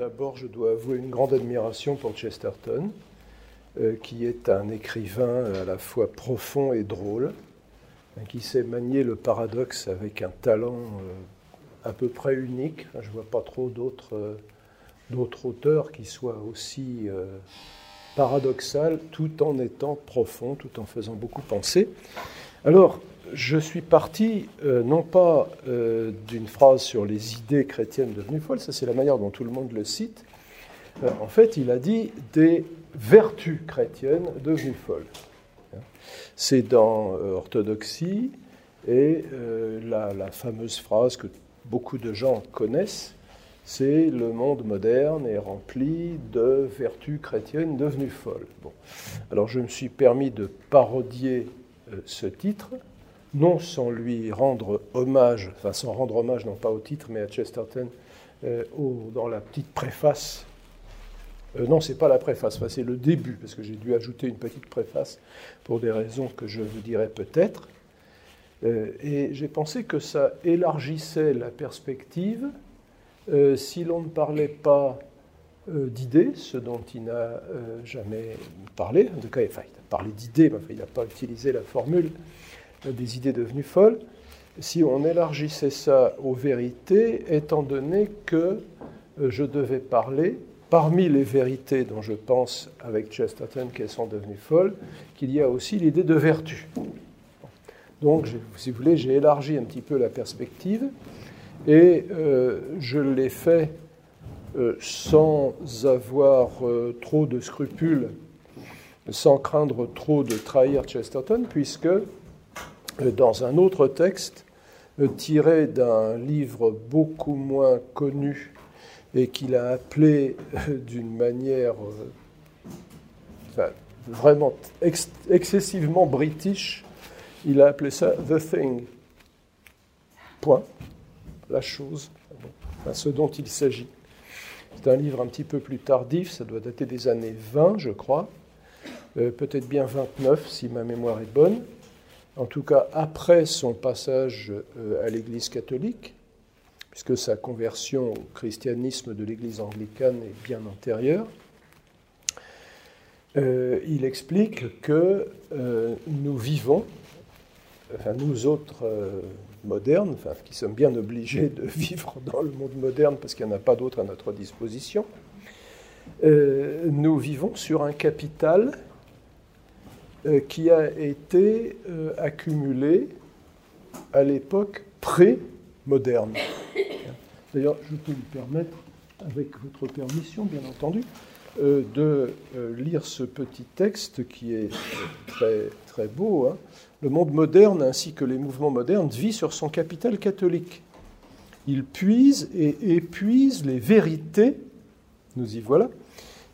D'abord, je dois avouer une grande admiration pour Chesterton, euh, qui est un écrivain à la fois profond et drôle, hein, qui sait manier le paradoxe avec un talent euh, à peu près unique. Je ne vois pas trop euh, d'autres auteurs qui soient aussi paradoxal tout en étant profond, tout en faisant beaucoup penser. Alors, je suis parti euh, non pas euh, d'une phrase sur les idées chrétiennes devenues folles, ça c'est la manière dont tout le monde le cite. Euh, en fait, il a dit des vertus chrétiennes devenues folles. C'est dans Orthodoxie et la, la, fameuse phrase que beaucoup de gens connaissent, c'est le monde moderne est rempli de vertus chrétiennes devenues folles. Alors je me suis permis de parodier ce titre non sans lui rendre hommage, enfin sans rendre hommage non pas au titre mais à Chesterton, euh, dans la petite préface. Euh, non, c'est pas la préface, c'est le début, parce que j'ai dû ajouter une petite préface pour des raisons que je vous dirai peut-être. Euh, et j'ai pensé que ça élargissait la perspective si l'on ne parlait pas d'idées, ce dont il n'a jamais parlé. En tout parlé d'idées, mais il n'a pas utilisé la formule des idées devenues folles, si on élargissait ça aux vérités, étant donné que euh, je devais parler, parmi les vérités dont je pense avec Chesterton qu'elles sont devenues folles, qu'il y a aussi l'idée de vertu. Donc, si vous voulez, j'ai élargi un petit peu la perspective et euh, je l'ai fait euh, sans avoir trop de scrupules, sans craindre trop de trahir Chesterton, puisque dans un autre texte euh, tiré d'un livre beaucoup moins connu et qu'il a appelé euh, d'une manière euh, vraiment excessivement british, il a appelé ça The Thing. Point. La chose. ce dont il s'agit. C'est un livre un petit peu plus tardif, ça doit dater des années 20, je crois, peut-être bien 29 si ma mémoire est bonne. En tout cas après son passage euh, à l'Église catholique, puisque sa conversion au christianisme de l'Église anglicane est bien antérieure, euh, il explique que euh, nous vivons, enfin nous autres modernes, enfin, qui sommes bien obligés de vivre dans le monde moderne parce qu'il n'y en a pas d'autre à notre disposition, nous vivons sur un capital euh, qui a été euh, accumulé à l'époque pré-moderne. D'ailleurs, je peux me permettre, avec votre permission, bien entendu, euh, de lire ce petit texte qui est très, très beau. Hein. Le monde moderne ainsi que les mouvements modernes vit sur son capital catholique. Il puise et épuise les vérités, nous y voilà,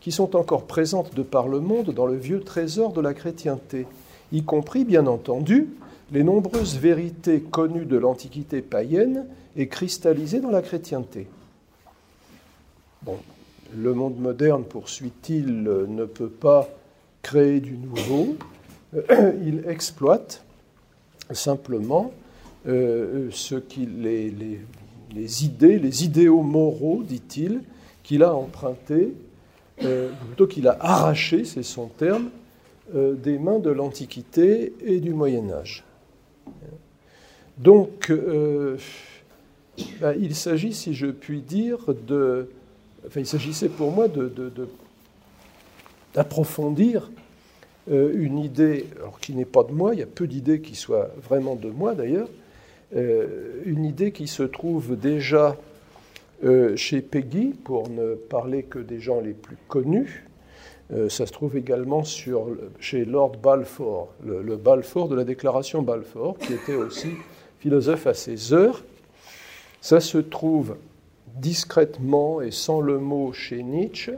qui sont encore présentes de par le monde dans le vieux trésor de la chrétienté, y compris, bien entendu, les nombreuses vérités connues de l'Antiquité païenne et cristallisées dans la chrétienté. Le monde moderne, poursuit-il, ne peut pas créer du nouveau, il exploite simplement euh, ce les, les, idées, les idéaux moraux, dit-il, qu'il a empruntés euh, plutôt qu'il a arraché, c'est son terme, euh, des mains de l'Antiquité et du Moyen Âge. Donc, euh, bah, il s'agit, si je puis dire, de... Enfin, il s'agissait pour moi d'approfondir une idée, alors qui n'est pas de moi, il y a peu d'idées qui soient vraiment de moi d'ailleurs, une idée qui se trouve déjà euh, chez Peggy, pour ne parler que des gens les plus connus, euh, ça se trouve également chez Lord Balfour, le, Balfour de la déclaration Balfour, qui était aussi philosophe à ses heures. Ça se trouve discrètement et sans le mot chez Nietzsche.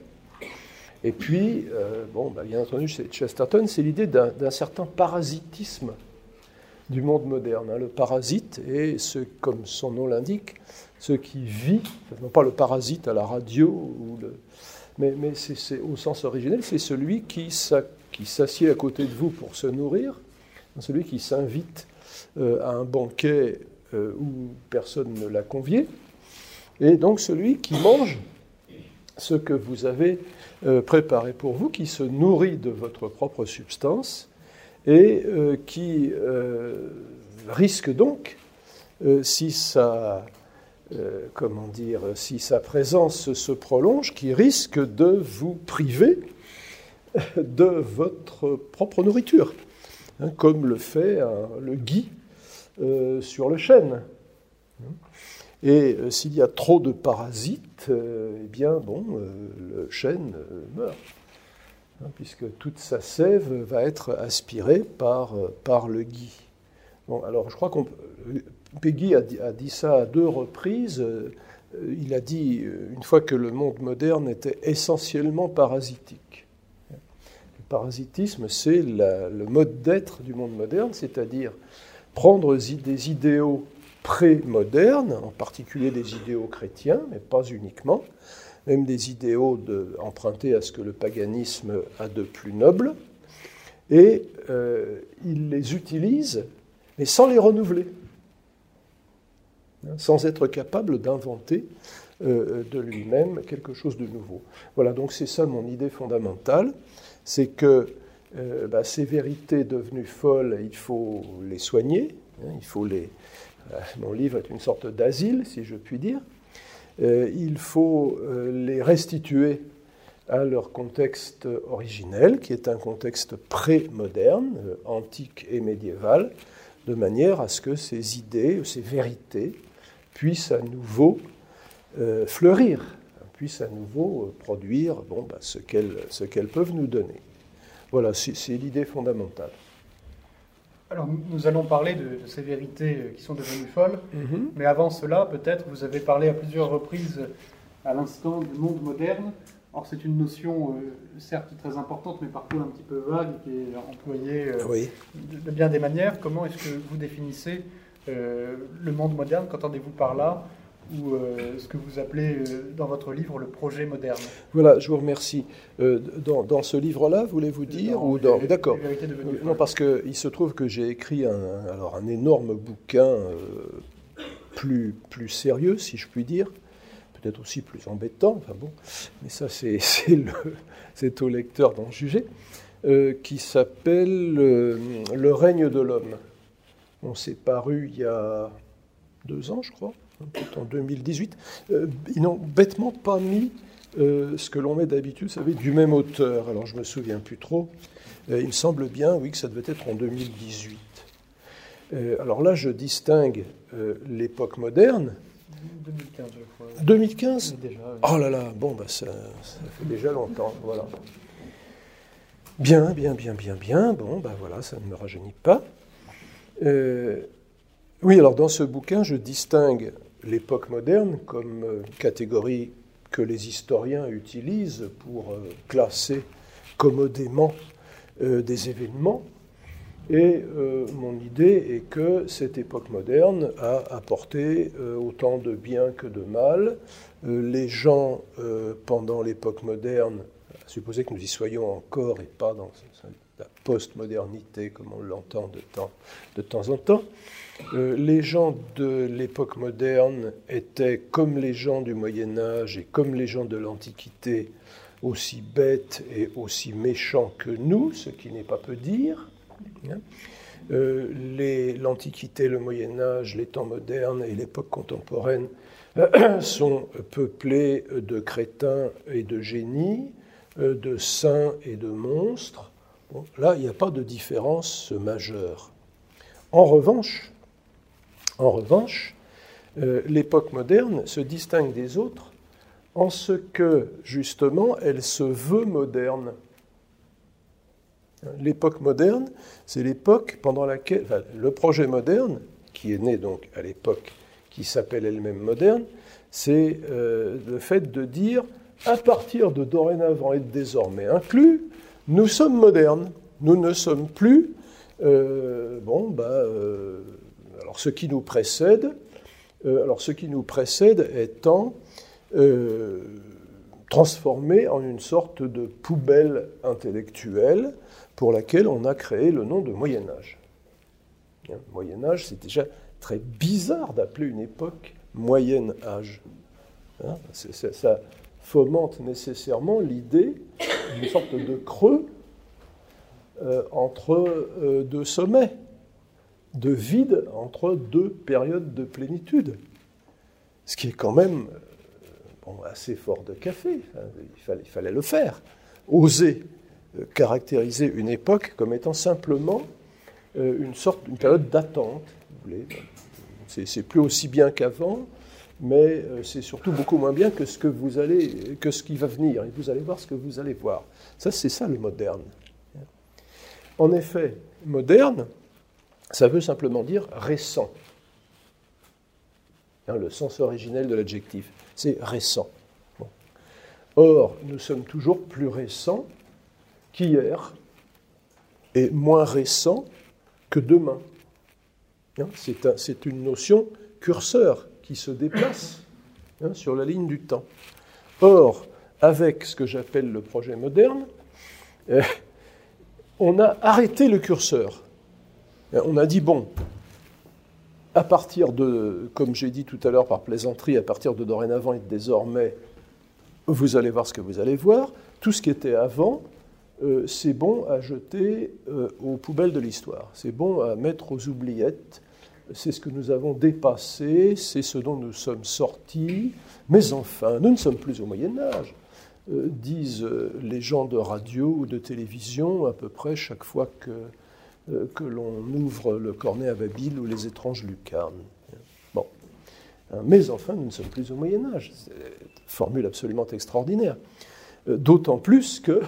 Et puis, euh, bon, bah, bien entendu, chez Chesterton, c'est l'idée d'un certain parasitisme du monde moderne. Hein. Le parasite est, ce, comme son nom l'indique, ce qui vit, non pas le parasite à la radio, mais, au sens originel, c'est celui qui, s'assied à côté de vous pour se nourrir, celui qui s'invite euh, à un banquet euh, où personne ne l'a convié, et donc celui qui mange ce que vous avez euh, préparé pour vous, qui se nourrit de votre propre substance et qui risque donc, si sa, comment dire, si sa présence se prolonge, qui risque de vous priver de votre propre nourriture, hein, comme le fait le gui sur le chêne. Et euh, s'il y a trop de parasites, euh, eh bien, bon, euh, le chêne meurt, hein, puisque toute sa sève va être aspirée par, par le gui. Bon, alors je crois qu'on Peggy a dit, ça à deux reprises. Il a dit une fois que le monde moderne était essentiellement parasitique. Le parasitisme, c'est le mode d'être du monde moderne, c'est-à-dire prendre des idéaux pré-modernes, en particulier des idéaux chrétiens, mais pas uniquement, même des idéaux empruntés à ce que le paganisme a de plus noble, et euh, il les utilise, mais sans les renouveler, sans être capable d'inventer euh, de lui-même quelque chose de nouveau. Voilà, donc c'est ça mon idée fondamentale, c'est que euh, bah, ces vérités devenues folles, il faut les soigner, hein, il faut les, euh, mon livre est une sorte d'asile, si je puis dire. Il faut les restituer à leur contexte originel, qui est un contexte pré-moderne, antique et médiéval, de manière à ce que ces idées, ces vérités, puissent à nouveau fleurir, puissent à nouveau produire bon, bah, ce qu'elles peuvent nous donner. Voilà, c'est l'idée fondamentale. Alors, nous allons parler de, ces vérités euh, qui sont devenues folles, mhm. mais avant cela, peut-être, vous avez parlé à plusieurs reprises à l'instant du monde moderne. Or, c'est une notion, euh, certes très importante, mais parfois un petit peu vague, qui est employée euh, de, bien des manières. Comment est-ce que vous définissez le monde moderne Qu'entendez-vous par là ou euh, ce que vous appelez euh, dans votre livre le projet moderne? Voilà, je vous remercie. Euh, dans, ce livre-là, voulez-vous dire ou dans... D'accord. Non, parce qu'il se trouve que j'ai écrit un, alors un énorme bouquin plus, plus sérieux, si je puis dire, peut-être aussi plus embêtant, enfin bon, mais ça c'est au lecteur d'en juger, qui s'appelle Le règne de l'homme. On s'est paru il y a deux ans, je crois en 2018, euh, ils n'ont bêtement pas mis euh, ce que l'on met d'habitude, vous savez, du même auteur. Alors je me souviens plus trop. Euh, il me semble bien, oui, que ça devait être en 2018. alors là, je distingue l'époque moderne. 2015, je crois. 2015 Oh là là, bon, bah, ça, ça, fait déjà longtemps, voilà. Bien, bien, bien, bien, bien. Bon, bah voilà, ça ne me rajeunit pas. Oui, alors dans ce bouquin, je distingue l'époque moderne comme euh, catégorie que les historiens utilisent pour euh, classer commodément euh, des événements. Et mon idée est que cette époque moderne a apporté autant de bien que de mal. les gens, pendant l'époque moderne, supposer que nous y soyons encore et pas dans la postmodernité comme on l'entend de temps, en temps, euh, les gens de l'époque moderne étaient comme les gens du Moyen Âge et comme les gens de l'Antiquité, aussi bêtes et aussi méchants que nous, ce qui n'est pas peu dire. Hein. Euh, L'Antiquité, le Moyen Âge, les temps modernes et l'époque contemporaine sont peuplés de crétins et de génies, euh, de saints et de monstres. Là, il n'y a pas de différence majeure. En revanche, euh, l'époque moderne se distingue des autres en ce que, justement, elle se veut moderne. L'époque moderne, c'est l'époque pendant laquelle le projet moderne, qui est né donc à l'époque qui s'appelle elle-même moderne, c'est euh, le fait de dire, à partir de dorénavant et de désormais inclus, nous sommes modernes. Nous ne sommes plus, euh, bon, bah, alors ce qui nous précède, euh, alors ce qui nous précède étant euh, transformé en une sorte de poubelle intellectuelle pour laquelle on a créé le nom de Moyen Âge. Hein, Moyen Âge, c'est déjà très bizarre d'appeler une époque Moyen Âge. Hein, ça fomente nécessairement l'idée d'une sorte de creux euh, entre euh, deux sommets, de vide entre deux périodes de plénitude. Ce qui est quand même euh, assez fort de café. il, fallait, il, fallait, le faire. Oser caractériser une époque comme étant simplement une sorte, une période d'attente. C'est plus aussi bien qu'avant, mais c'est surtout beaucoup moins bien que ce que vous allez, que ce qui va venir. Et vous allez voir ce que vous allez voir. Ça, c'est ça le moderne. En effet, moderne, ça veut simplement dire récent. Hein, le sens originel de l'adjectif, c'est récent. Or, nous sommes toujours plus récents qu'hier et moins récents que demain. Hein, c'est une notion curseur qui se déplace hein, sur la ligne du temps. Or, avec ce que j'appelle le projet moderne, euh, on a arrêté le curseur. On a dit, bon, à partir de, comme j'ai dit tout à l'heure par plaisanterie, à partir de dorénavant et désormais, vous allez voir ce que vous allez voir. Tout ce qui était avant, euh, c'est bon à jeter euh, aux poubelles de l'histoire. C'est bon à mettre aux oubliettes. C'est ce que nous avons dépassé, c'est ce dont nous sommes sortis. Mais enfin, nous ne sommes plus au Moyen Âge. Euh, disent euh, les gens de radio ou de télévision à peu près chaque fois que, euh, l'on ouvre le cornet à Babyle ou les étranges lucarnes. Hein, mais enfin, nous ne sommes plus au Moyen Âge. Formule absolument extraordinaire. D'autant plus que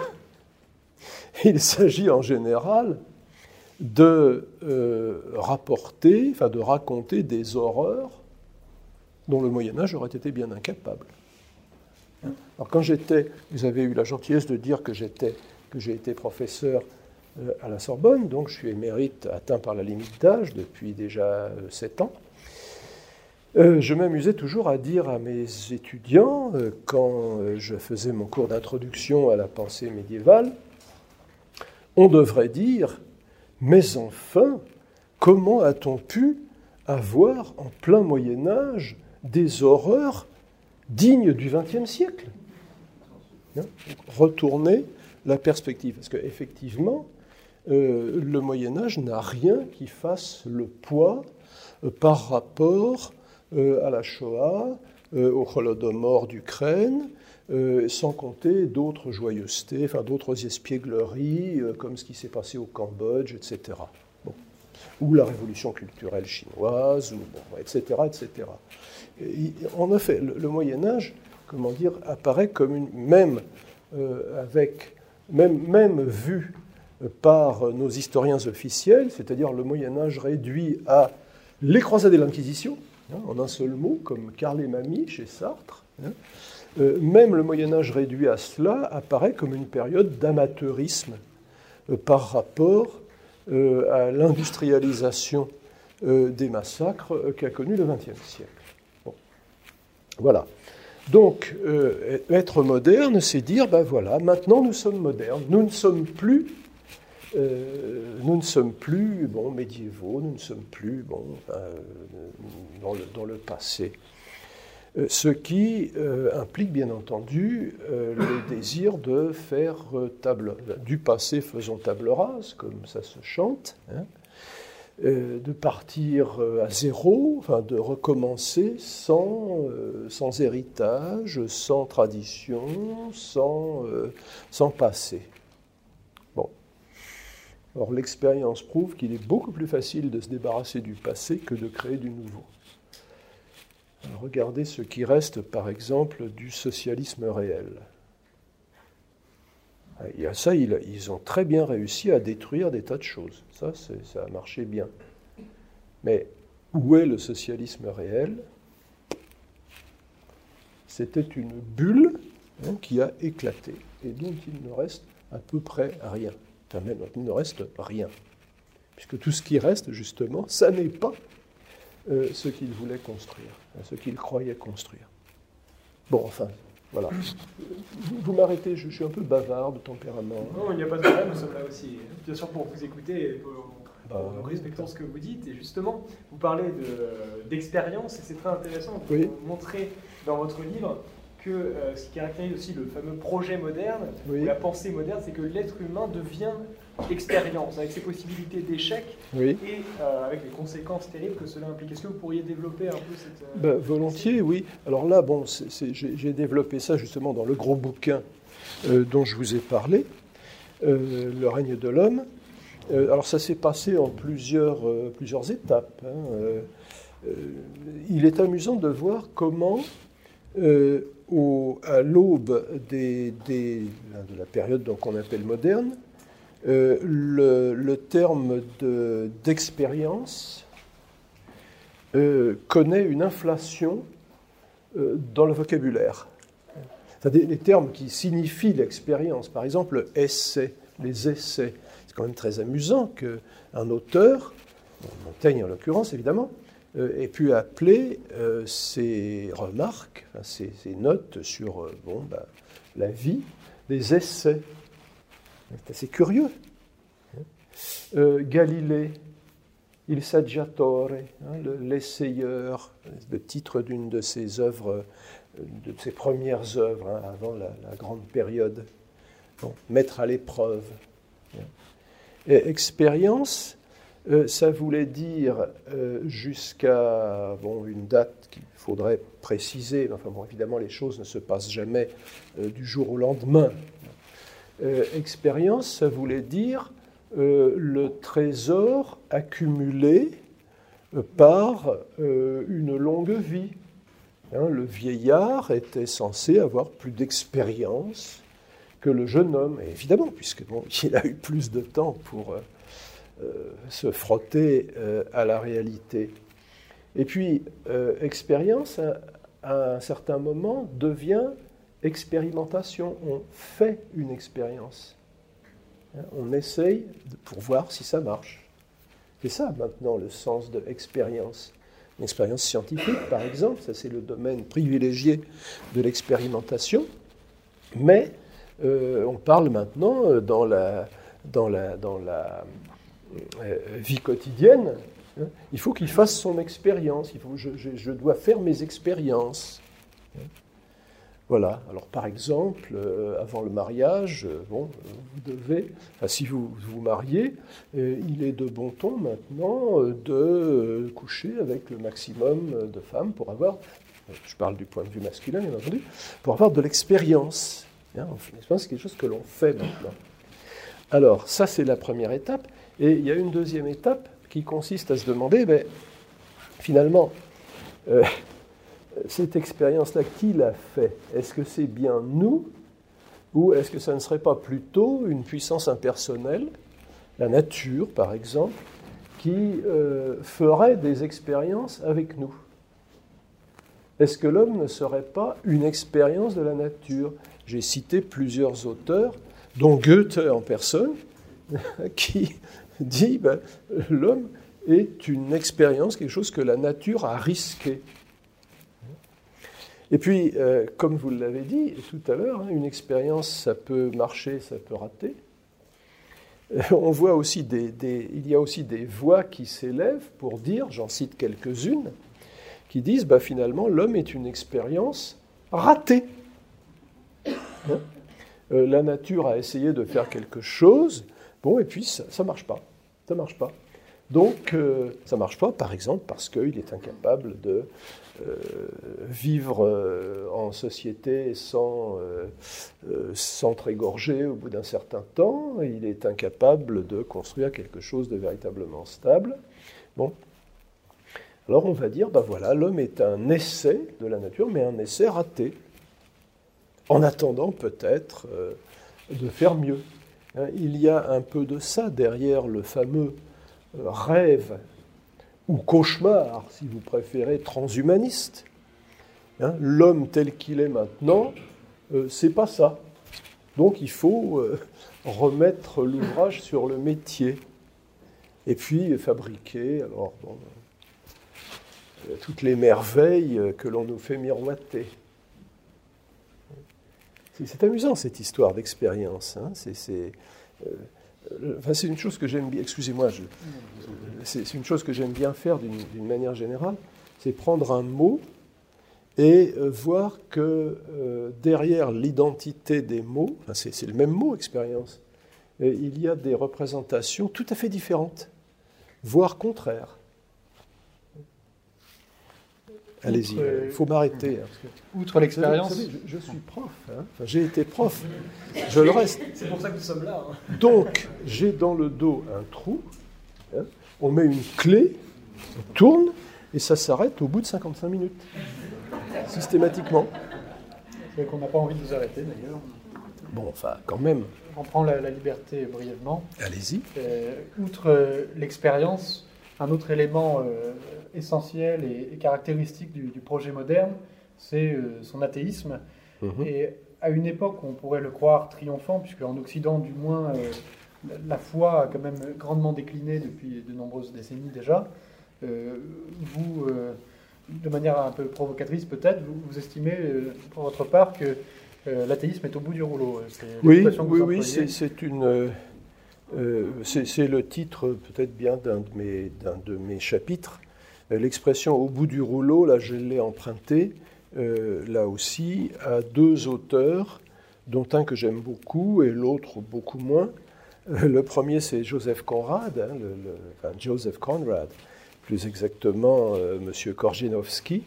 il s'agit en général de rapporter, enfin de raconter des horreurs dont le Moyen Âge aurait été bien incapable. Alors quand j'étais, vous avez eu la gentillesse de dire que j'étais, que j'ai été professeur euh, à la Sorbonne, donc je suis émérite atteint par la limite d'âge depuis déjà 7 euh, ans. Euh, je m'amusais toujours à dire à mes étudiants, quand je faisais mon cours d'introduction à la pensée médiévale, on devrait dire, mais enfin, comment a-t-on pu avoir en plein Moyen Âge des horreurs digne du XXe siècle? Hein? Retourner la perspective. Parce qu'effectivement, euh, le Moyen Âge n'a rien qui fasse le poids euh, par rapport euh, à la Shoah, au Holodomor d'Ukraine, sans compter d'autres joyeusetés, enfin d'autres espiègleries, comme ce qui s'est passé au Cambodge, etc. Ou la révolution culturelle chinoise, etc., etc en effet, le, Moyen Âge, comment dire, apparaît comme une même euh, avec même même vu par nos historiens officiels, c'est-à-dire le Moyen Âge réduit à les croisades et l'Inquisition, hein, en un seul mot, comme Carl et Mamie chez Sartre. Hein. Euh, même le Moyen Âge réduit à cela apparaît comme une période d'amateurisme euh, par rapport à l'industrialisation des massacres qu'a connu le XXe siècle. Voilà. Donc, euh, être moderne, c'est dire, ben voilà, maintenant nous sommes modernes. Nous ne sommes plus, euh, nous ne sommes plus, bon, médiévaux, nous ne sommes plus, bon, euh, dans, le, passé. Ce qui implique, bien entendu, le désir de faire table, du passé faisons table rase, comme ça se chante. Hein. Euh, de partir euh, à zéro, de recommencer sans, euh, sans héritage, sans tradition, sans, sans passé. Bon. Or, l'expérience prouve qu'il est beaucoup plus facile de se débarrasser du passé que de créer du nouveau. Regardez ce qui reste, par exemple, du socialisme réel. À ça, ils, ont très bien réussi à détruire des tas de choses. Ça, ça a marché bien. Mais où est le socialisme réel? C'était une bulle hein, qui a éclaté et dont il ne reste à peu près rien. Enfin, même, il ne reste rien. Puisque tout ce qui reste, justement, ça n'est pas euh, ce qu'il voulait construire, hein, ce qu'il croyait construire. Bon, enfin, voilà. Vous, m'arrêtez, je, suis un peu bavard de tempérament. Non, il n'y a pas de problème, nous sommes là aussi. Bien sûr, pour vous écouter, pour, en respectant ce que vous dites. Et justement, vous parlez d'expérience, et c'est très intéressant. Vous montrez dans votre livre que euh, ce qui caractérise aussi le fameux projet moderne, ou la pensée moderne, c'est que l'être humain devient expérience, avec ses possibilités d'échec et euh, avec les conséquences terribles que cela implique. Est-ce que vous pourriez développer un peu cette... Euh, ben, volontiers, oui. Alors là, bon, j'ai développé ça justement dans le gros bouquin dont je vous ai parlé, Le règne de l'homme. alors ça s'est passé en plusieurs, plusieurs étapes. Hein. il est amusant de voir comment à l'aube de la période qu'on appelle moderne, euh, le, terme d'expérience euh, connaît une inflation euh, dans le vocabulaire. C'est-à-dire les termes qui signifient l'expérience, par exemple essai, les essais. C'est quand même très amusant qu'un auteur, Montaigne en l'occurrence évidemment, ait pu appeler ses remarques, ses, notes sur bon, ben, la vie des essais. C'est assez curieux. Euh, Galilée, Il Saggiatore, hein, l'essayeur, le titre d'une de ses œuvres, euh, de ses premières œuvres hein, avant la, grande période. mettre à l'épreuve. expérience, euh, ça voulait dire jusqu'à une date qu'il faudrait préciser. Enfin bon, évidemment, les choses ne se passent jamais du jour au lendemain. Euh, expérience, ça voulait dire euh, le trésor accumulé euh, par une longue vie. Hein, le vieillard était censé avoir plus d'expérience que le jeune homme, évidemment, puisque il a eu plus de temps pour se frotter à la réalité. Et puis, expérience, à un certain moment, devient expérimentation, on fait une expérience. On essaye pour voir si ça marche. C'est ça maintenant le sens de l'expérience. Expérience scientifique, par exemple, ça c'est le domaine privilégié de l'expérimentation, mais euh, on parle maintenant euh, dans la, dans la, dans la euh, vie quotidienne. Hein, il faut qu'il fasse son expérience, il faut, je, je dois faire mes expériences. Voilà. Alors, par exemple, euh, avant le mariage, euh, bon, vous devez, si vous vous mariez, euh, il est de bon ton maintenant de coucher avec le maximum de femmes pour avoir, je parle du point de vue masculin bien entendu, pour avoir de l'expérience. Hein, c'est quelque chose que l'on fait maintenant. Alors, ça c'est la première étape. Et il y a une deuxième étape qui consiste à se demander, ben, finalement, cette expérience-là, qui l'a fait? Est-ce que c'est bien nous? Ou est-ce que ça ne serait pas plutôt une puissance impersonnelle, la nature par exemple, qui euh, ferait des expériences avec nous? Est-ce que l'homme ne serait pas une expérience de la nature? J'ai cité plusieurs auteurs, dont Goethe en personne, qui dit ben, l'homme est une expérience, quelque chose que la nature a risqué. Et puis, euh, comme vous l'avez dit tout à l'heure, hein, une expérience, ça peut marcher, ça peut rater. Euh, on voit aussi des, il y a aussi des voix qui s'élèvent pour dire, j'en cite quelques-unes, qui disent bah, finalement l'homme est une expérience ratée. Hein euh, la nature a essayé de faire quelque chose, bon, et puis ça ne marche pas. Ça marche pas. Donc, ça ne marche pas, par exemple, parce qu'il est incapable de vivre euh, en société sans euh, s'entrégorger au bout d'un certain temps. Il est incapable de construire quelque chose de véritablement stable. Bon. Alors on va dire, ben voilà, l'homme est un essai de la nature, mais un essai raté, en attendant peut-être de faire mieux. Hein, il y a un peu de ça derrière le fameux rêve ou cauchemar, si vous préférez, transhumaniste. Hein, l'homme tel qu'il est maintenant, euh, c'est pas ça. Donc il faut euh, remettre l'ouvrage sur le métier et puis fabriquer alors, euh, toutes les merveilles que l'on nous fait miroiter. C'est amusant cette histoire d'expérience. Hein. C'est c'est une chose que j'aime bien, excusez-moi, c'est une chose que j'aime bien faire d'une manière générale, c'est prendre un mot et voir que derrière l'identité des mots, c'est le même mot expérience, il y a des représentations tout à fait différentes, voire contraires. Allez-y, il faut m'arrêter. Hein, outre l'expérience. Je, suis prof, hein. j'ai été prof, je le reste. C'est pour ça que nous sommes là. Hein. Donc, j'ai dans le dos un trou, on met une clé, on tourne, et ça s'arrête au bout de 55 minutes, systématiquement. C'est qu'on n'a pas envie de vous arrêter d'ailleurs. Bon, enfin, quand même. On prend la, liberté brièvement. Allez-y. Euh, outre euh, l'expérience, un autre élément euh, essentiel et, caractéristique du, projet moderne, c'est euh, son athéisme. Mhm. Et à une époque, on pourrait le croire triomphant, puisque en Occident, du moins, euh, la foi a quand même grandement décliné depuis de nombreuses décennies déjà. vous, de manière un peu provocatrice peut-être, vous, estimez pour votre part que l'athéisme est au bout du rouleau. Oui, oui, oui, c'est une euh, c'est le titre peut-être bien d'un de, mes, chapitres. Euh, l'expression au bout du rouleau, là je l'ai emprunté, euh, là aussi, à deux auteurs, dont un que j'aime beaucoup et l'autre beaucoup moins. le premier, c'est Joseph Conrad, hein, enfin, Joseph Conrad, plus exactement Monsieur Korzinowski,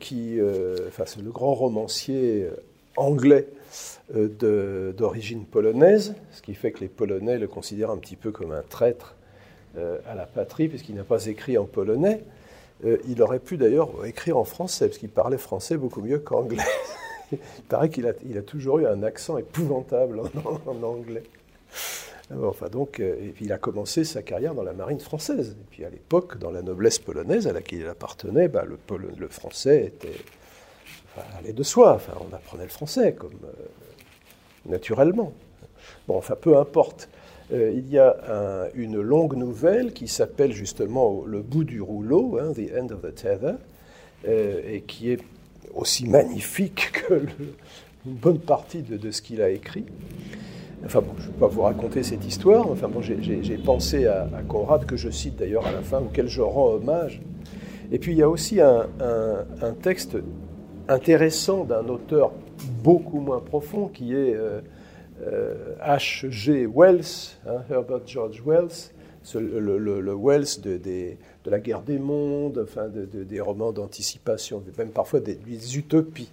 qui, enfin, c'est le grand romancier anglais d'origine polonaise, ce qui fait que les Polonais le considèrent un petit peu comme un traître euh, à la patrie, puisqu'il n'a pas écrit en polonais. Euh, il aurait pu d'ailleurs écrire en français, parce qu'il parlait français beaucoup mieux qu'anglais. il paraît qu'il a, toujours eu un accent épouvantable en, anglais. Enfin, donc, il a commencé sa carrière dans la marine française. Et puis à l'époque, dans la noblesse polonaise à laquelle il appartenait, bah, le, le, français était, enfin, allait de soi. Enfin, on apprenait le français comme, naturellement. Bon, enfin, peu importe. Euh, il y a une longue nouvelle qui s'appelle justement Le bout du rouleau, hein, The End of the Tether, euh, et qui est aussi magnifique que une bonne partie de, ce qu'il a écrit. Enfin bon, je ne vais pas vous raconter cette histoire. Enfin bon, j'ai pensé à, Conrad, que je cite d'ailleurs à la fin, auquel je rends hommage. Et puis il y a aussi un, texte intéressant d'un auteur beaucoup moins profond, qui est H.G. Euh, Wells, hein, Herbert George Wells, le, Wells de, la guerre des mondes, enfin de, des romans d'anticipation, même parfois des, utopies.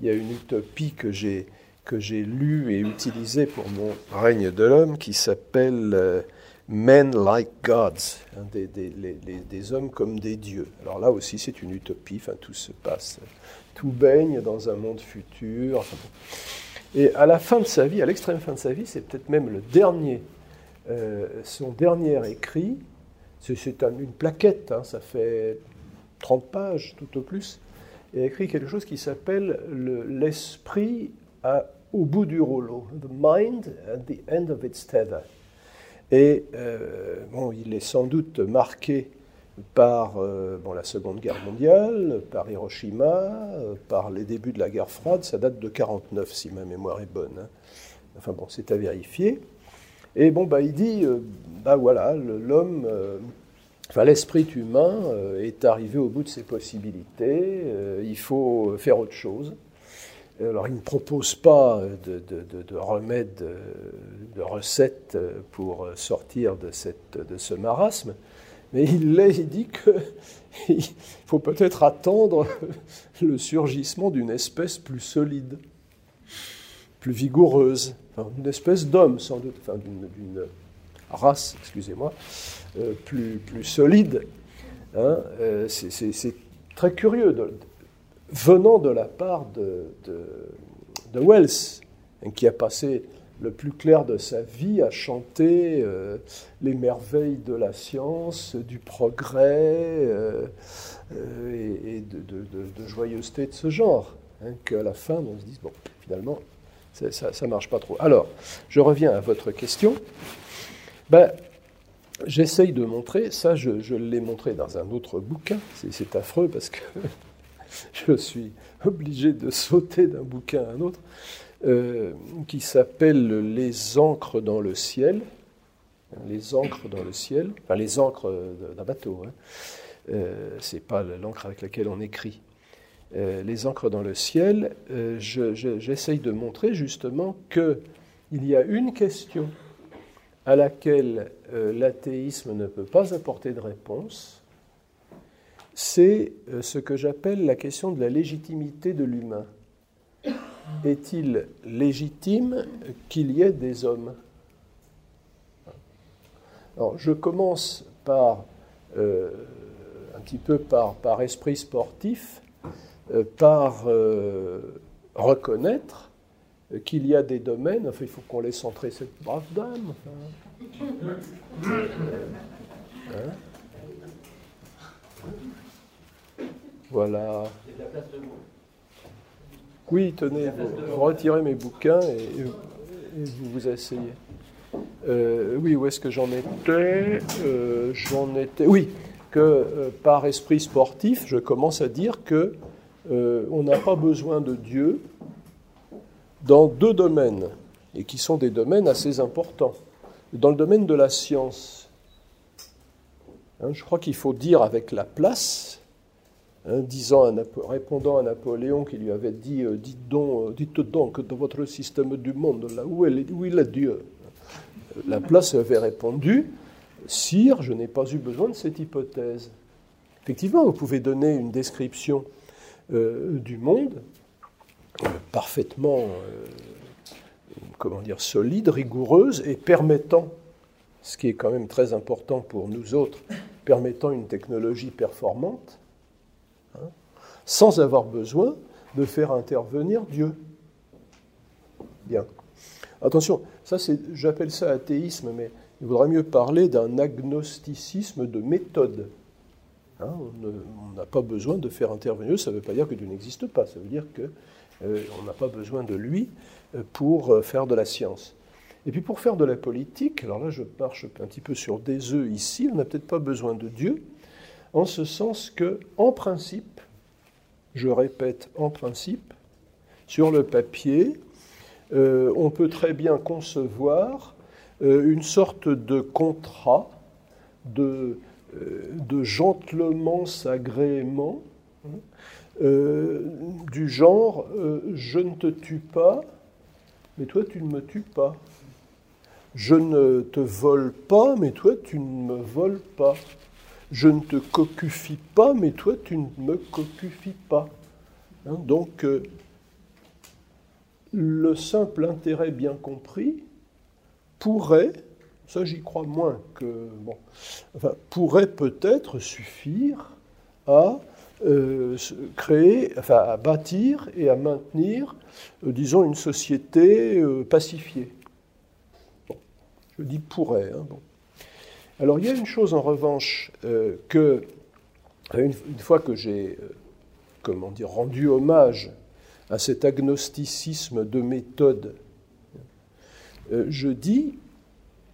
Il y a une utopie que j'ai que j'ai lue et utilisée pour mon règne de l'homme qui s'appelle euh, Men like gods, hein, des, des, des, hommes comme des dieux. Alors là aussi, c'est une utopie, enfin, tout se passe tout baigne dans un monde futur. Et à la fin de sa vie, à l'extrême fin de sa vie, c'est peut-être même le dernier, euh, son dernier écrit, c'est une plaquette, hein, ça fait 30 pages tout au plus, et a écrit quelque chose qui s'appelle l'esprit au bout du rouleau, The Mind at the End of its Tether. Et euh, bon, il est sans doute marqué par euh, la Seconde Guerre mondiale, par Hiroshima, euh, par les débuts de la guerre froide. Ça date de 49, si ma mémoire est bonne. Hein. Enfin bon, c'est à vérifier. Et bon, bah, il dit, euh, bah voilà, l'homme, enfin l'esprit humain est arrivé au bout de ses possibilités. il faut faire autre chose. Alors, il ne propose pas de, de, de, remède, de recette pour sortir de, cette, de ce marasme, mais il, dit qu'il faut peut-être attendre le surgissement d'une espèce plus solide, plus vigoureuse, une espèce d'homme sans doute, enfin d'une race, excusez-moi, euh, plus, plus solide. Hein. Euh, c'est très curieux, venant de la part de, de Wells, hein, qui a passé le plus clair de sa vie à chanter euh, les merveilles de la science, du progrès euh, euh, et, de, joyeuseté de ce genre. Hein, Qu'à la fin, on se dise, bon, finalement, ça ne marche pas trop. Alors, je reviens à votre question. Ben, J'essaye de montrer, ça je, je l'ai montré dans un autre bouquin, c'est affreux parce que je suis obligé de sauter d'un bouquin à un autre. Euh, qui s'appelle Les encres dans le ciel. Les encres dans le ciel, enfin les encres d'un bateau. Hein. Euh, c'est pas l'encre avec laquelle on écrit. les encres dans le ciel, j'essaye de montrer justement qu'il y a une question à laquelle l'athéisme ne peut pas apporter de réponse, c'est ce que j'appelle la question de la légitimité de l'humain. Est-il légitime qu'il y ait des hommes Alors, je commence par euh, un petit peu par, par esprit sportif, euh, par euh, reconnaître qu'il y a des domaines, enfin il faut qu'on laisse entrer cette brave dame. Hein voilà. Oui, tenez, retirez mes bouquins et, vous vous asseyez. Euh, oui, où est-ce que j'en étais? Euh, J'en étais. Oui, que euh, par esprit sportif, je commence à dire que on n'a pas besoin de Dieu dans deux domaines, et qui sont des domaines assez importants. Dans le domaine de la science, hein, je crois qu'il faut dire avec la place Hein, disant répondant à Napoléon qui lui avait dit euh, dites, donc, euh, dans votre système du monde, là où, est, où est Dieu La place avait répondu Sire, je n'ai pas eu besoin de cette hypothèse. Effectivement, vous pouvez donner une description euh, du monde parfaitement comment dire, solide, rigoureuse et permettant, ce qui est quand même très important pour nous autres, permettant une technologie performante sans avoir besoin de faire intervenir Dieu. Bien. Attention, ça c'est, j'appelle ça athéisme, mais il vaudrait mieux parler d'un agnosticisme de méthode. Hein, on n'a pas besoin de faire intervenir, ça ne veut pas dire que Dieu n'existe pas, ça veut dire qu'on euh, n'a pas besoin de lui euh, pour euh, faire de la science. Et puis pour faire de la politique, alors là je marche un petit peu sur des œufs ici, on n'a peut-être pas besoin de Dieu, en ce sens que, en principe, je répète, en principe, sur le papier, euh, on peut très bien concevoir euh, une sorte de contrat, de, euh, de gentlements agrément, du genre je ne te tue pas, mais toi tu ne me tues pas. Je ne te vole pas, mais toi tu ne me voles pas. Je ne te cocufie pas, mais toi, tu ne me cocufies pas. Hein, donc, euh, le simple intérêt bien compris pourrait, ça j'y crois moins que, bon, enfin, pourrait peut-être suffire à euh, créer, enfin, à bâtir et à maintenir, euh, disons, une société pacifiée. je dis pourrait. Hein, bon. Alors il y a une chose en revanche euh, que, une, fois que j'ai euh, rendu hommage à cet agnosticisme de méthode, euh, je dis,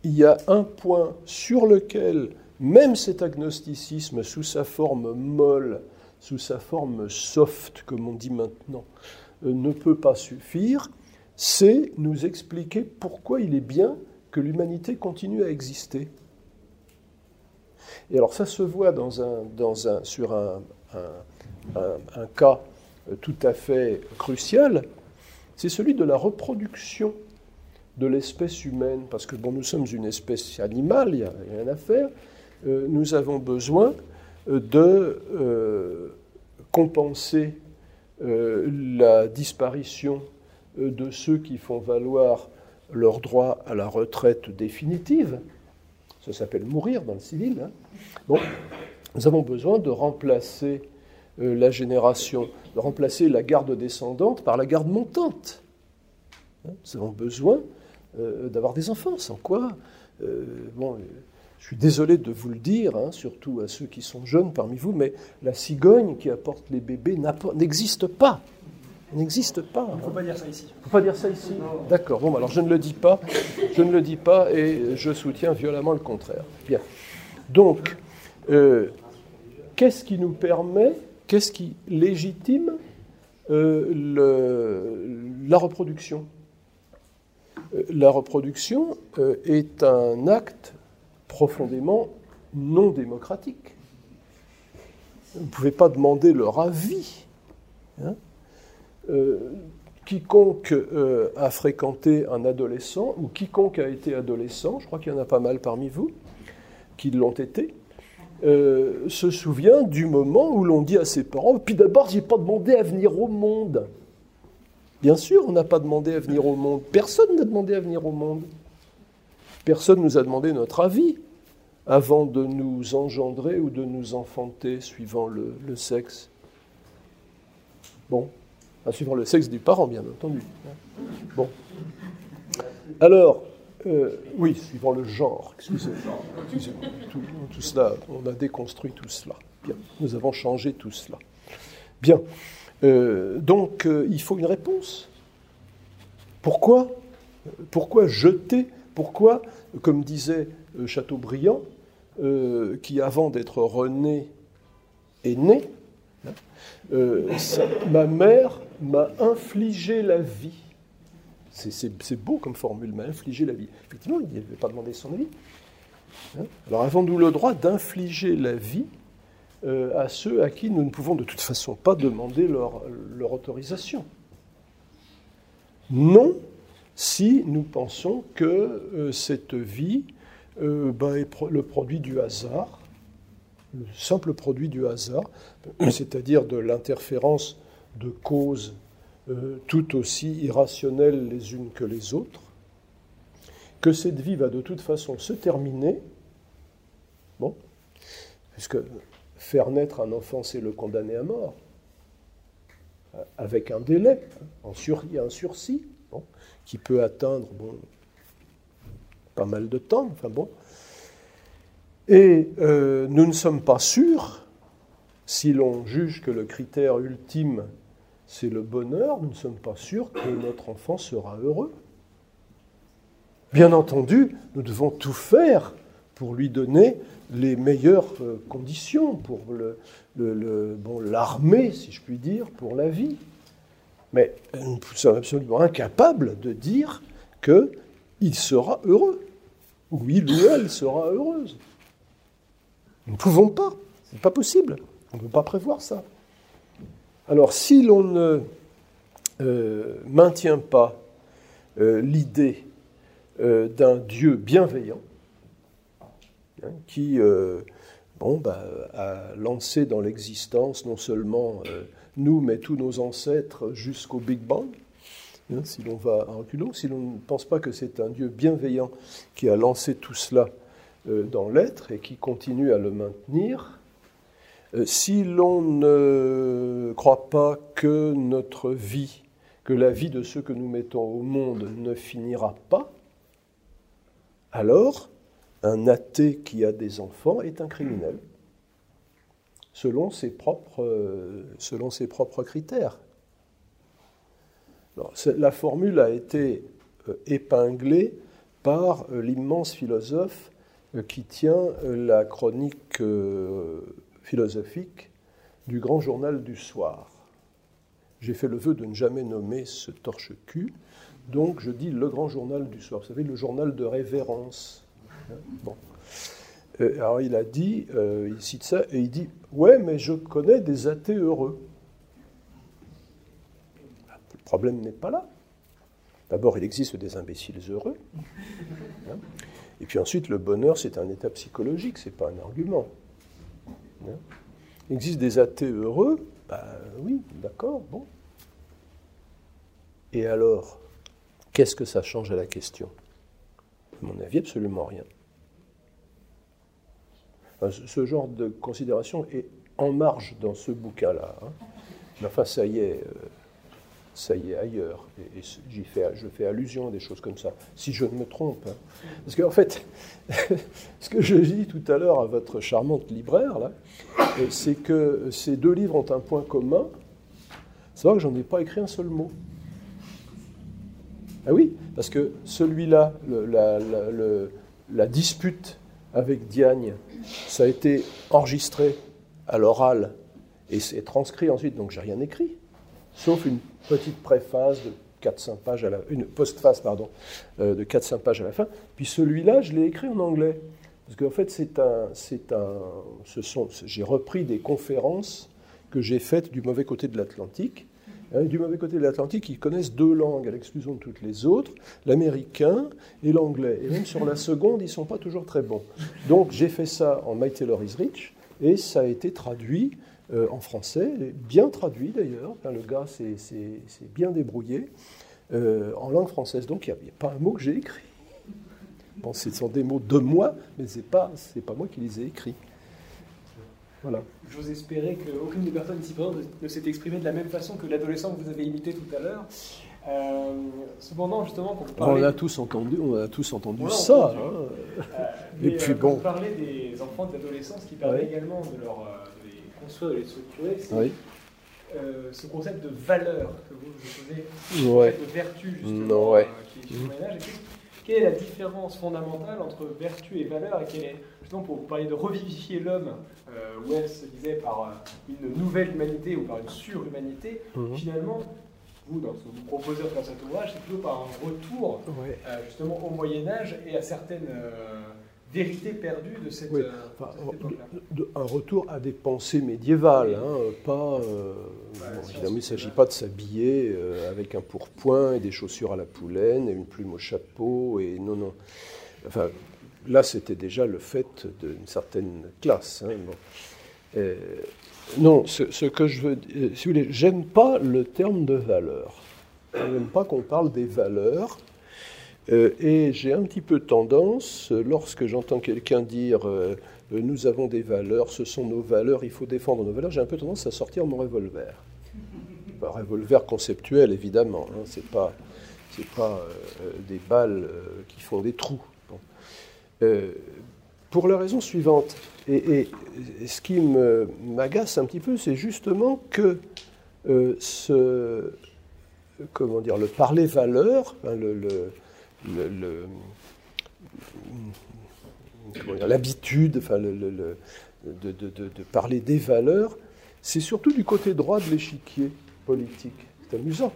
il y a un point sur lequel même cet agnosticisme, sous sa forme molle, sous sa forme soft, comme on dit maintenant, ne peut pas suffire, c'est nous expliquer pourquoi il est bien que l'humanité continue à exister. Et alors ça se voit dans un, dans un, sur un, un, cas tout à fait crucial, c'est celui de la reproduction de l'espèce humaine, parce que bon, nous sommes une espèce animale, il n'y a rien à faire, euh, nous avons besoin euh, de euh, compenser la disparition de ceux qui font valoir leur droit à la retraite définitive, ça s'appelle mourir dans le civil. Hein. Nous avons besoin de remplacer euh, la génération, de remplacer la garde descendante par la garde montante. Hein. nous avons besoin euh, d'avoir des enfants, sans quoi, euh, bon, je suis désolé de vous le dire, hein, surtout à ceux qui sont jeunes parmi vous, mais la cigogne qui apporte les bébés n'existe pas n'existe pas. Il ne faut pas dire ça ici. Il ne faut pas dire ça ici D'accord. Bon, alors je ne le dis pas. Je ne le dis pas et je soutiens violemment le contraire. Bien. Donc, euh, qu'est-ce qui nous permet, qu'est-ce qui légitime euh, le, la reproduction? Euh, La reproduction est un acte profondément non démocratique. Vous ne pouvez pas demander leur avis Hein. Euh, quiconque euh, a fréquenté un adolescent ou quiconque a été adolescent, je crois qu'il y en a pas mal parmi vous qui l'ont été, euh, se souvient du moment où l'on dit à ses parents Puis d'abord, j'ai pas demandé à venir au monde. Bien sûr, on n'a pas demandé à venir au monde. Personne n'a demandé à venir au monde. Personne ne nous a demandé notre avis avant de nous engendrer ou de nous enfanter, suivant le, sexe. Bon, suivant le sexe du parent, bien entendu. Alors, euh, oui, suivant le genre, excusez-moi. tout, cela, on a déconstruit tout cela. Bien, nous avons changé tout cela. Bien, euh, donc euh, il faut une réponse. Pourquoi Pourquoi jeter Pourquoi, comme disait Chateaubriand, qui avant d'être rené est né, hein, ma mère m'a infligé la vie. C'est beau comme formule, m'a infligé la vie. Effectivement, il n'avait pas demandé son avis. Hein. Alors avons-nous le droit d'infliger la vie euh, à ceux à qui nous ne pouvons de toute façon pas demander leur, autorisation Non, si nous pensons que euh, cette vie euh, bah, est le produit du hasard, le simple produit du hasard, c'est-à-dire de l'interférence de causes euh, tout aussi irrationnelles les unes que les autres, que cette vie va de toute façon se terminer, bon, puisque faire naître un enfant, c'est le condamner à mort, euh, avec un délai, un sursis, qui peut atteindre bon, pas mal de temps, enfin bon. Et euh, nous ne sommes pas sûrs, si l'on juge que le critère ultime c'est le bonheur, nous ne sommes pas sûrs que notre enfant sera heureux. Bien entendu, nous devons tout faire pour lui donner les meilleures euh, conditions, pour l'armer, si je puis dire, pour la vie. Mais nous sommes absolument incapables de dire qu'il sera heureux, ou il ou elle sera heureuse. Nous ne pouvons pas, ce n'est pas possible, on ne peut pas prévoir ça. Alors si l'on ne euh, maintient pas euh, l'idée euh, d'un Dieu bienveillant, hein, qui bon, bah, a lancé dans l'existence non seulement nous, mais tous nos ancêtres jusqu'au Big Bang, hein, si l'on va à reculons, si l'on ne pense pas que c'est un Dieu bienveillant qui a lancé tout cela dans l'être et qui continue à le maintenir, euh, si l'on ne croit pas que notre vie, que la vie de ceux que nous mettons au monde ne finira pas, alors un athée qui a des enfants est un criminel, selon ses propres, euh, selon ses propres critères. la formule a été euh, épinglée par l'immense philosophe qui tient la chronique philosophique du grand journal du soir. J'ai fait le vœu de ne jamais nommer ce torche-cul, donc je dis le grand journal du soir. Vous savez, le journal de révérence. Hein, bon. Euh, alors il a dit, euh, il cite ça, et il dit Ouais, mais je connais des athées heureux. Le problème n'est pas là. D'abord, il existe des imbéciles heureux. Hein. et puis ensuite, le bonheur, c'est un état psychologique, c'est pas un argument. Hein Il existe des athées heureux Ben oui, d'accord, bon. Et alors, qu'est-ce que ça change à la question? À mon avis, absolument rien. ce genre de considération est en marge dans ce bouquin-là. Hein. Mais enfin, ça y est, euh, ça y est ailleurs. Et, j'y fais, je fais allusion à des choses comme ça, si je ne me trompe. Hein. Parce qu'en fait, ce que je dis tout à l'heure à votre charmante libraire, là, euh, c'est que ces deux livres ont un point commun, c'est vrai que j'en ai pas écrit un seul mot. Ah oui, parce que celui-là, la, la, dispute avec Diagne, ça a été enregistré à l'oral et c'est transcrit ensuite, donc j'ai rien écrit, sauf une petite préface de 4-5 pages à la une postface pardon euh, de 4-5 pages à la fin. Puis celui-là, je l'ai écrit en anglais parce qu'en fait c'est un c'est un ce sont j'ai repris des conférences que j'ai faites du mauvais côté de l'Atlantique Hein, du mauvais côté de l'Atlantique, ils connaissent deux langues à l'exclusion de toutes les autres, l'américain et l'anglais. Et même sur la seconde, ils ne sont pas toujours très bons. Donc j'ai fait ça en My Taylor is Rich, et ça a été traduit euh, en français, bien traduit d'ailleurs. le gars s'est bien débrouillé euh, en langue française. Donc il n'y a, pas un mot que j'ai écrit. Bon, ce sont des mots de moi, mais ce n'est pas, pas moi qui les ai écrits. Voilà. J'ose espérer qu'aucune des personnes ici présentes ne s'est exprimée de la même façon que l'adolescent que vous avez imité tout à l'heure. Euh, cependant, justement, quand vous parlez... On a tous entendu, on a tous entendu ça. Hein. et puis bon. Vous parlez des enfants de l'adolescence qui permet également de leur construire, de les structurer, c'est euh, ce concept de valeur que vous posez, ouais. de vertu justement, euh, qui est sur le Moyen Âge. Quelle est la différence fondamentale entre vertu et valeur et quelle est, justement pour vous parler de revivifier l'homme, euh, Wells se disait par une nouvelle humanité ou par une surhumanité, mhm. finalement, vous, dans ce que vous proposez dans cet ouvrage, c'est plutôt par un retour justement au Moyen Âge et à certaines vérité perdue de cette, oui. Euh, un retour à des pensées médiévales, hein, pas. Euh, évidemment, il ne s'agit pas de s'habiller euh, avec un pourpoint et des chaussures à la poulaine et une plume au chapeau et non non. Enfin, là, c'était déjà le fait d'une certaine classe. Hein, non, ce, ce, que je veux, si vous voulez, j'aime pas le terme de valeur. Je n'aime pas qu'on parle des valeurs et j'ai un petit peu tendance, lorsque j'entends quelqu'un dire euh, nous avons des valeurs, ce sont nos valeurs, il faut défendre nos valeurs, j'ai un peu tendance à sortir mon revolver. Un revolver conceptuel, évidemment, hein, pas, c'est pas euh, des balles qui font des trous. pour la raison suivante, et, ce qui m'agace un petit peu, c'est justement que ce, comment dire, le parler valeur, le l'habitude de, parler des valeurs, c'est surtout du côté droit de l'échiquier politique. C'est amusant.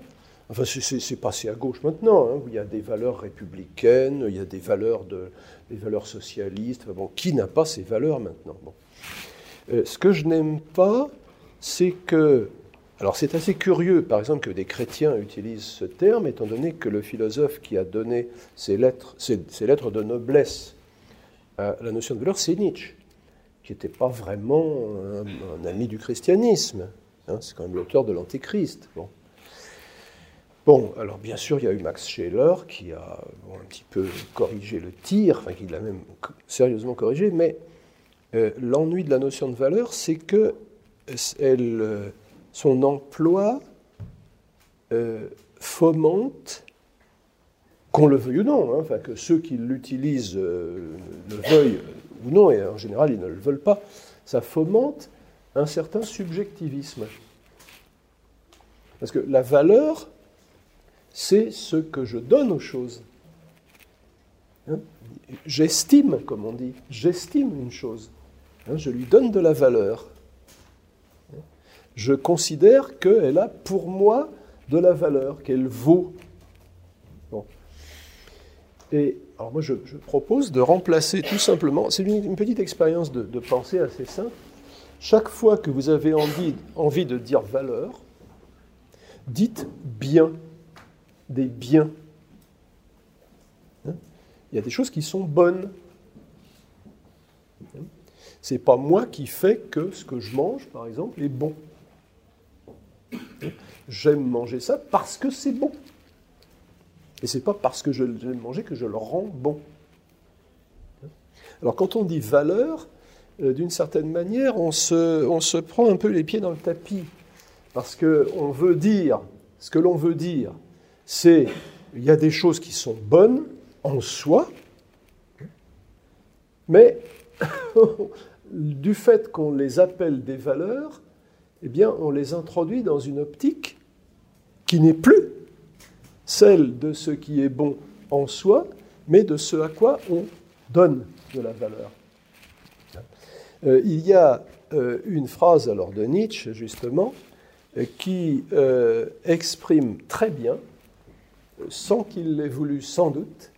Enfin, c'est passé à gauche maintenant, hein, où il y a des valeurs républicaines, il y a des valeurs, de, des valeurs socialistes. bon, qui n'a pas ces valeurs maintenant? Bon. Euh, ce que je n'aime pas, c'est que alors c'est assez curieux, par exemple, que des chrétiens utilisent ce terme, étant donné que le philosophe qui a donné ces lettres, de noblesse à la notion de valeur, c'est Nietzsche, qui n'était pas vraiment un, ami du christianisme. Hein, c'est quand même l'auteur de l'Antéchrist. Bon. Alors bien sûr, il y a eu Max Scheler qui a un petit peu corrigé le tir, enfin qui l'a même sérieusement corrigé, mais euh, l'ennui de la notion de valeur, c'est que elle euh, son emploi euh, fomente, qu'on le veuille ou non, hein, enfin, que ceux qui l'utilisent euh, le veuillent ou non, et en général ils ne le veulent pas, ça fomente un certain subjectivisme. Parce que la valeur, c'est ce que je donne aux choses. Hein? j'estime, comme on dit, j'estime une chose. Hein, je lui donne de la valeur je considère qu'elle a pour moi de la valeur, qu'elle vaut. Et alors moi, je, propose de remplacer tout simplement, c'est une, petite expérience de, pensée assez simple. Chaque fois que vous avez envie, envie de dire valeur, dites bien, des biens. Hein? Il y a des choses qui sont bonnes. Hein? C'est pas moi qui fais que ce que je mange, par exemple, est bon. J'aime manger ça parce que c'est bon. Et c'est pas parce que je l'aime manger que je le rends bon. Alors quand on dit valeur, euh, d'une certaine manière, on se, prend un peu les pieds dans le tapis. Parce qu'on veut dire, ce que l'on veut dire, c'est il y a des choses qui sont bonnes en soi, mais du fait qu'on les appelle des valeurs, eh bien, on les introduit dans une optique qui n'est plus celle de ce qui est bon en soi, mais de ce à quoi on donne de la valeur. Euh, il y a euh, une phrase de Nietzsche, justement, euh, qui exprime très bien, sans qu'il l'ait voulu sans doute,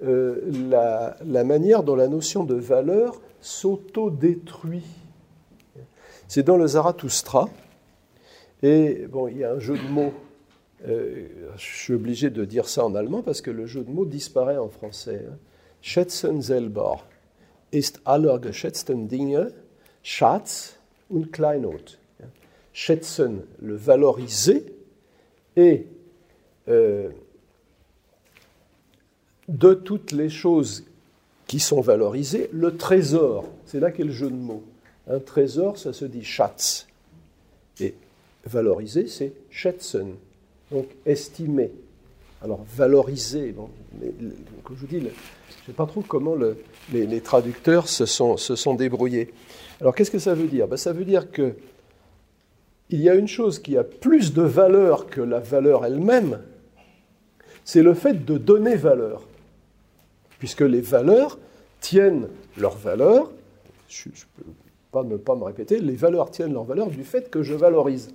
la, la manière dont la notion de valeur s'auto-détruit c'est dans le Zarathustra. Et bon, il y a un jeu de mots. Euh, je suis obligé de dire ça en allemand parce que le jeu de mots disparaît en français. Hein. Schätzen selber ist aller geschätzten Dinge Schatz und Kleinod. Schätzen, le valoriser, et euh, de toutes les choses qui sont valorisées, le trésor. C'est là qu'est le jeu de mots. Un trésor, ça se dit Schatz. Et valoriser, c'est schätzen, donc estimer. Alors valoriser, bon, comme je vous dis, je ne sais pas trop comment les, traducteurs se sont, débrouillés. Alors qu'est-ce que ça veut dire? Ben, Ça veut dire que il y a une chose qui a plus de valeur que la valeur elle-même, c'est le fait de donner valeur. Puisque les valeurs tiennent leur valeur, je peux pas ne pas me répéter, les valeurs tiennent leur valeur du fait que je valorise.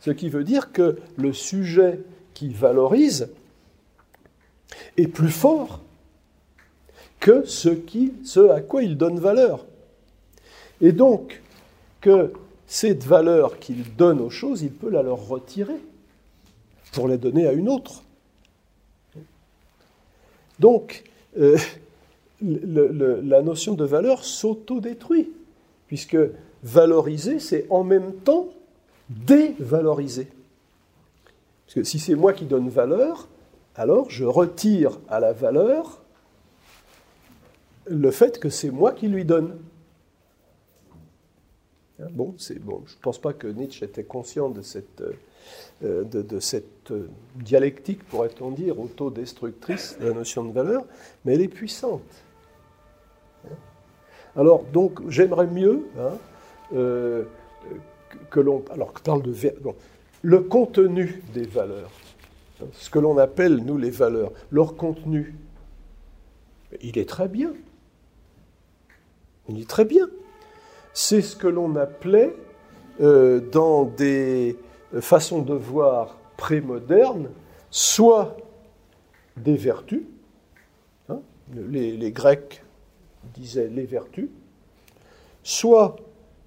Ce qui veut dire que le sujet qui valorise est plus fort que ce, à quoi il donne valeur. Et donc, que cette valeur qu'il donne aux choses, il peut la leur retirer pour la donner à une autre. Donc, euh, la notion de valeur s'auto-détruit, puisque valoriser, c'est en même temps dévaloriser. Parce que si c'est moi qui donne valeur, alors je retire à la valeur le fait que c'est moi qui lui donne. Hein, bon, bon. Je ne pense pas que Nietzsche était conscient de cette, euh, de, cette euh, dialectique, pourrait-on dire, autodestructrice de la notion de valeur, mais elle est puissante. Hein. Alors, donc, j'aimerais mieux hein, euh, que l'on. Alors, parle de. le contenu des valeurs, ce que l'on appelle, nous, les valeurs, leur contenu, il est très bien. Il est très bien c'est ce que l'on appelait euh, dans des façons de voir prémodernes, soit des vertus, hein, les, Grecs disaient les vertus, soit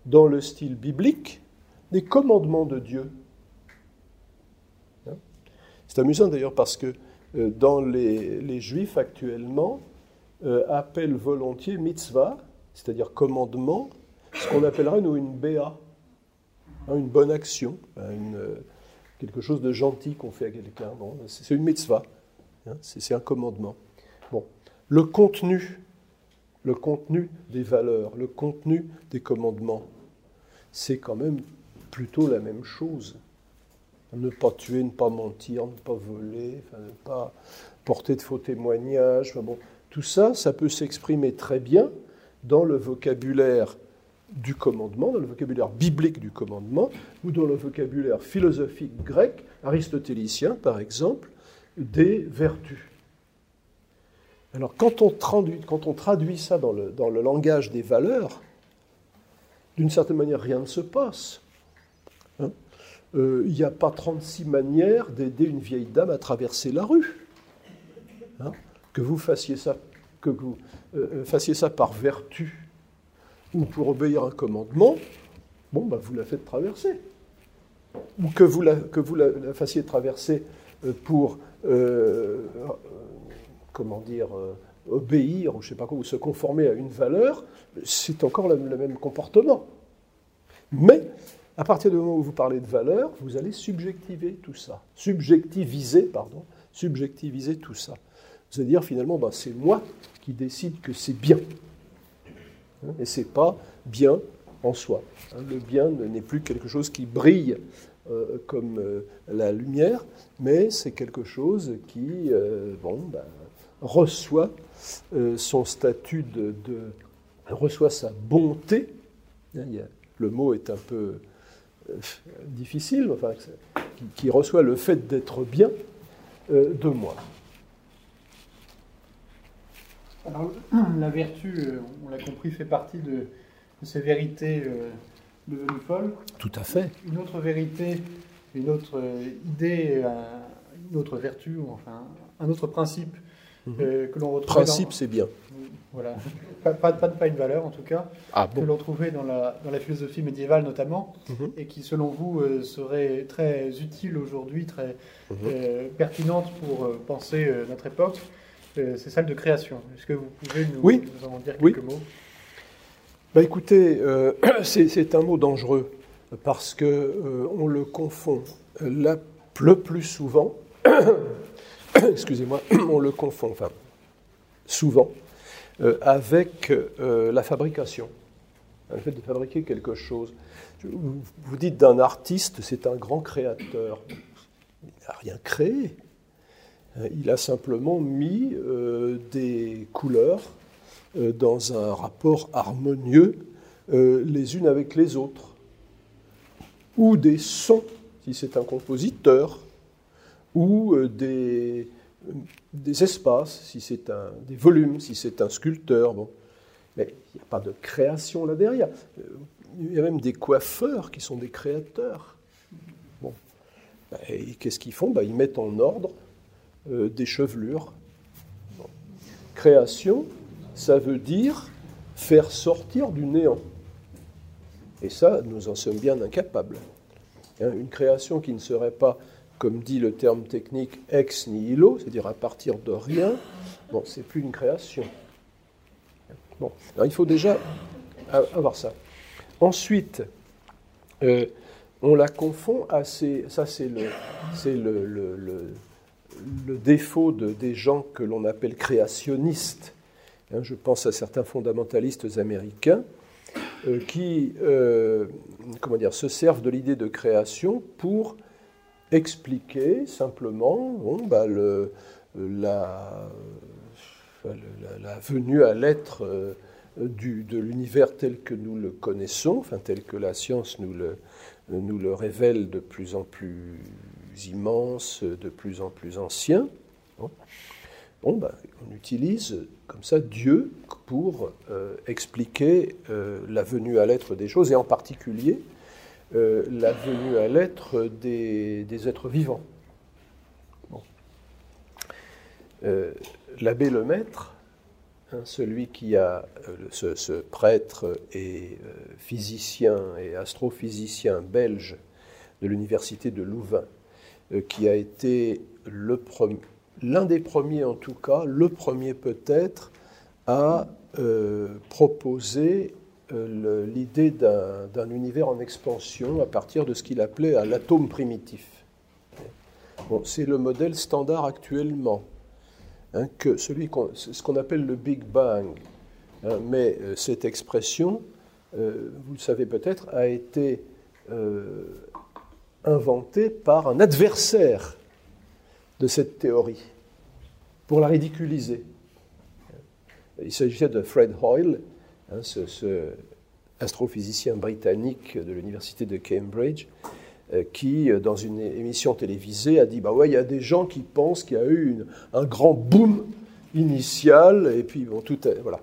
dans le style biblique, des commandements de Dieu. Hein? C'est amusant d'ailleurs parce que euh, dans les, Juifs actuellement, euh, appellent volontiers mitzvah, c'est-à-dire commandement, ce qu'on appellerait, nous, une BA, hein, une bonne action, hein, euh, quelque chose de gentil qu'on fait à quelqu'un. c'est une mitzvah, c'est un commandement. Bon, le contenu, le contenu des valeurs, le contenu des commandements, c'est quand même plutôt la même chose. Ne pas tuer, ne pas mentir, ne pas voler, ne pas porter de faux témoignages. tout ça, ça peut s'exprimer très bien dans le vocabulaire du commandement, dans le vocabulaire biblique du commandement, ou dans le vocabulaire philosophique grec, aristotélicien par exemple, des vertus. Alors quand on traduit, ça dans le, langage des valeurs, d'une certaine manière, rien ne se passe. Hein. Euh, il n'y a pas 36 manières d'aider une vieille dame à traverser la rue. Hein. que vous euh, fassiez ça par vertu ou pour obéir à un commandement, bon, bah, vous la faites traverser. Ou que vous la, fassiez traverser euh, pour, comment dire, euh, obéir, ou je sais pas quoi, ou se conformer à une valeur, c'est encore le, même comportement. Mais, à partir du moment où vous parlez de valeur, vous allez subjectiver tout ça. Subjectiviser, pardon, subjectiviser tout ça. Vous allez dire finalement, bah, c'est moi qui décide que c'est bien. Hein, et ce n'est pas bien en soi. Hein, le bien n'est plus quelque chose qui brille euh, comme euh, la lumière, mais c'est quelque chose qui bon, ben, reçoit son statut de, reçoit sa bonté. Hein, le mot est un peu difficile, enfin, qui reçoit le fait d'être bien de moi. Alors, la vertu, euh, on l'a compris, fait partie de, ces vérités euh, devenues folles. Tout à fait. Une autre vérité, une autre idée, une autre vertu, enfin, un autre principe mhm. que l'on retrouve. Principe, c'est bien. Voilà. Pas, pas, une valeur, en tout cas, ah, que l'on trouvait dans la, dans la, philosophie médiévale notamment, mhm. et qui, selon vous, serait très utile aujourd'hui, très pertinente pour penser notre époque. C'est celle de création. Est-ce que vous pouvez nous, nous en dire quelques mots? Bah écoutez, euh, c'est un mot dangereux parce que euh, on le confond la, le plus souvent, excusez-moi, on le confond, souvent, euh, avec la fabrication, le fait de fabriquer quelque chose. Vous dites d'un artiste, c'est un grand créateur. Il n'a rien créé. Il a simplement mis des couleurs euh, dans un rapport harmonieux euh, les unes avec les autres, ou des sons, si c'est un compositeur, ou euh, des, des espaces, si c'est un, des volumes, si c'est un sculpteur. Bon. Mais il n'y a pas de création là derrière. Il y a même des coiffeurs qui sont des créateurs. Bon. Et qu'est-ce qu'ils font? Ben, Ils mettent en ordre des chevelures. Création, ça veut dire faire sortir du néant. Et ça, nous en sommes bien incapables. Hein, une création qui ne serait pas, comme dit le terme technique, ex nihilo, c'est-à-dire à partir de rien, bon, c'est plus une création. Bon, il faut déjà avoir ça. Ensuite, euh, on la confond à ces, ça c'est le, défaut de, des gens que l'on appelle créationnistes Hein, je pense à certains fondamentalistes américains euh, qui euh, comment dire, se servent de l'idée de création pour expliquer simplement bah, la, venue à l'être euh, de l'univers tel que nous le connaissons, tel que la science nous le, nous le révèle de plus en plus immense, de plus en plus ancien. Ben, on utilise comme ça Dieu pour euh, expliquer euh, la venue à l'être des choses, et en particulier euh, la venue à l'être des, êtres vivants. L'abbé Lemaître, hein, celui qui a, ce, ce, prêtre et physicien et astrophysicien belge de l'université de Louvain, qui a été l'un des premiers en tout cas, le premier peut-être, à euh, proposer euh, l'idée d'un univers en expansion à partir de ce qu'il appelait l'atome primitif. Bon, c'est le modèle standard actuellement, hein, que celui ce qu'on appelle le Big Bang. Hein, mais euh, cette expression, vous le savez peut-être, a été inventée par un adversaire de cette théorie, pour la ridiculiser. Il s'agissait de Fred Hoyle, hein, ce, astrophysicien britannique de l'université de Cambridge, euh, qui, euh, dans une émission télévisée, a dit Bah ouais, il y a des gens qui pensent qu'il y a eu un grand boom initial, et puis bon, tout voilà.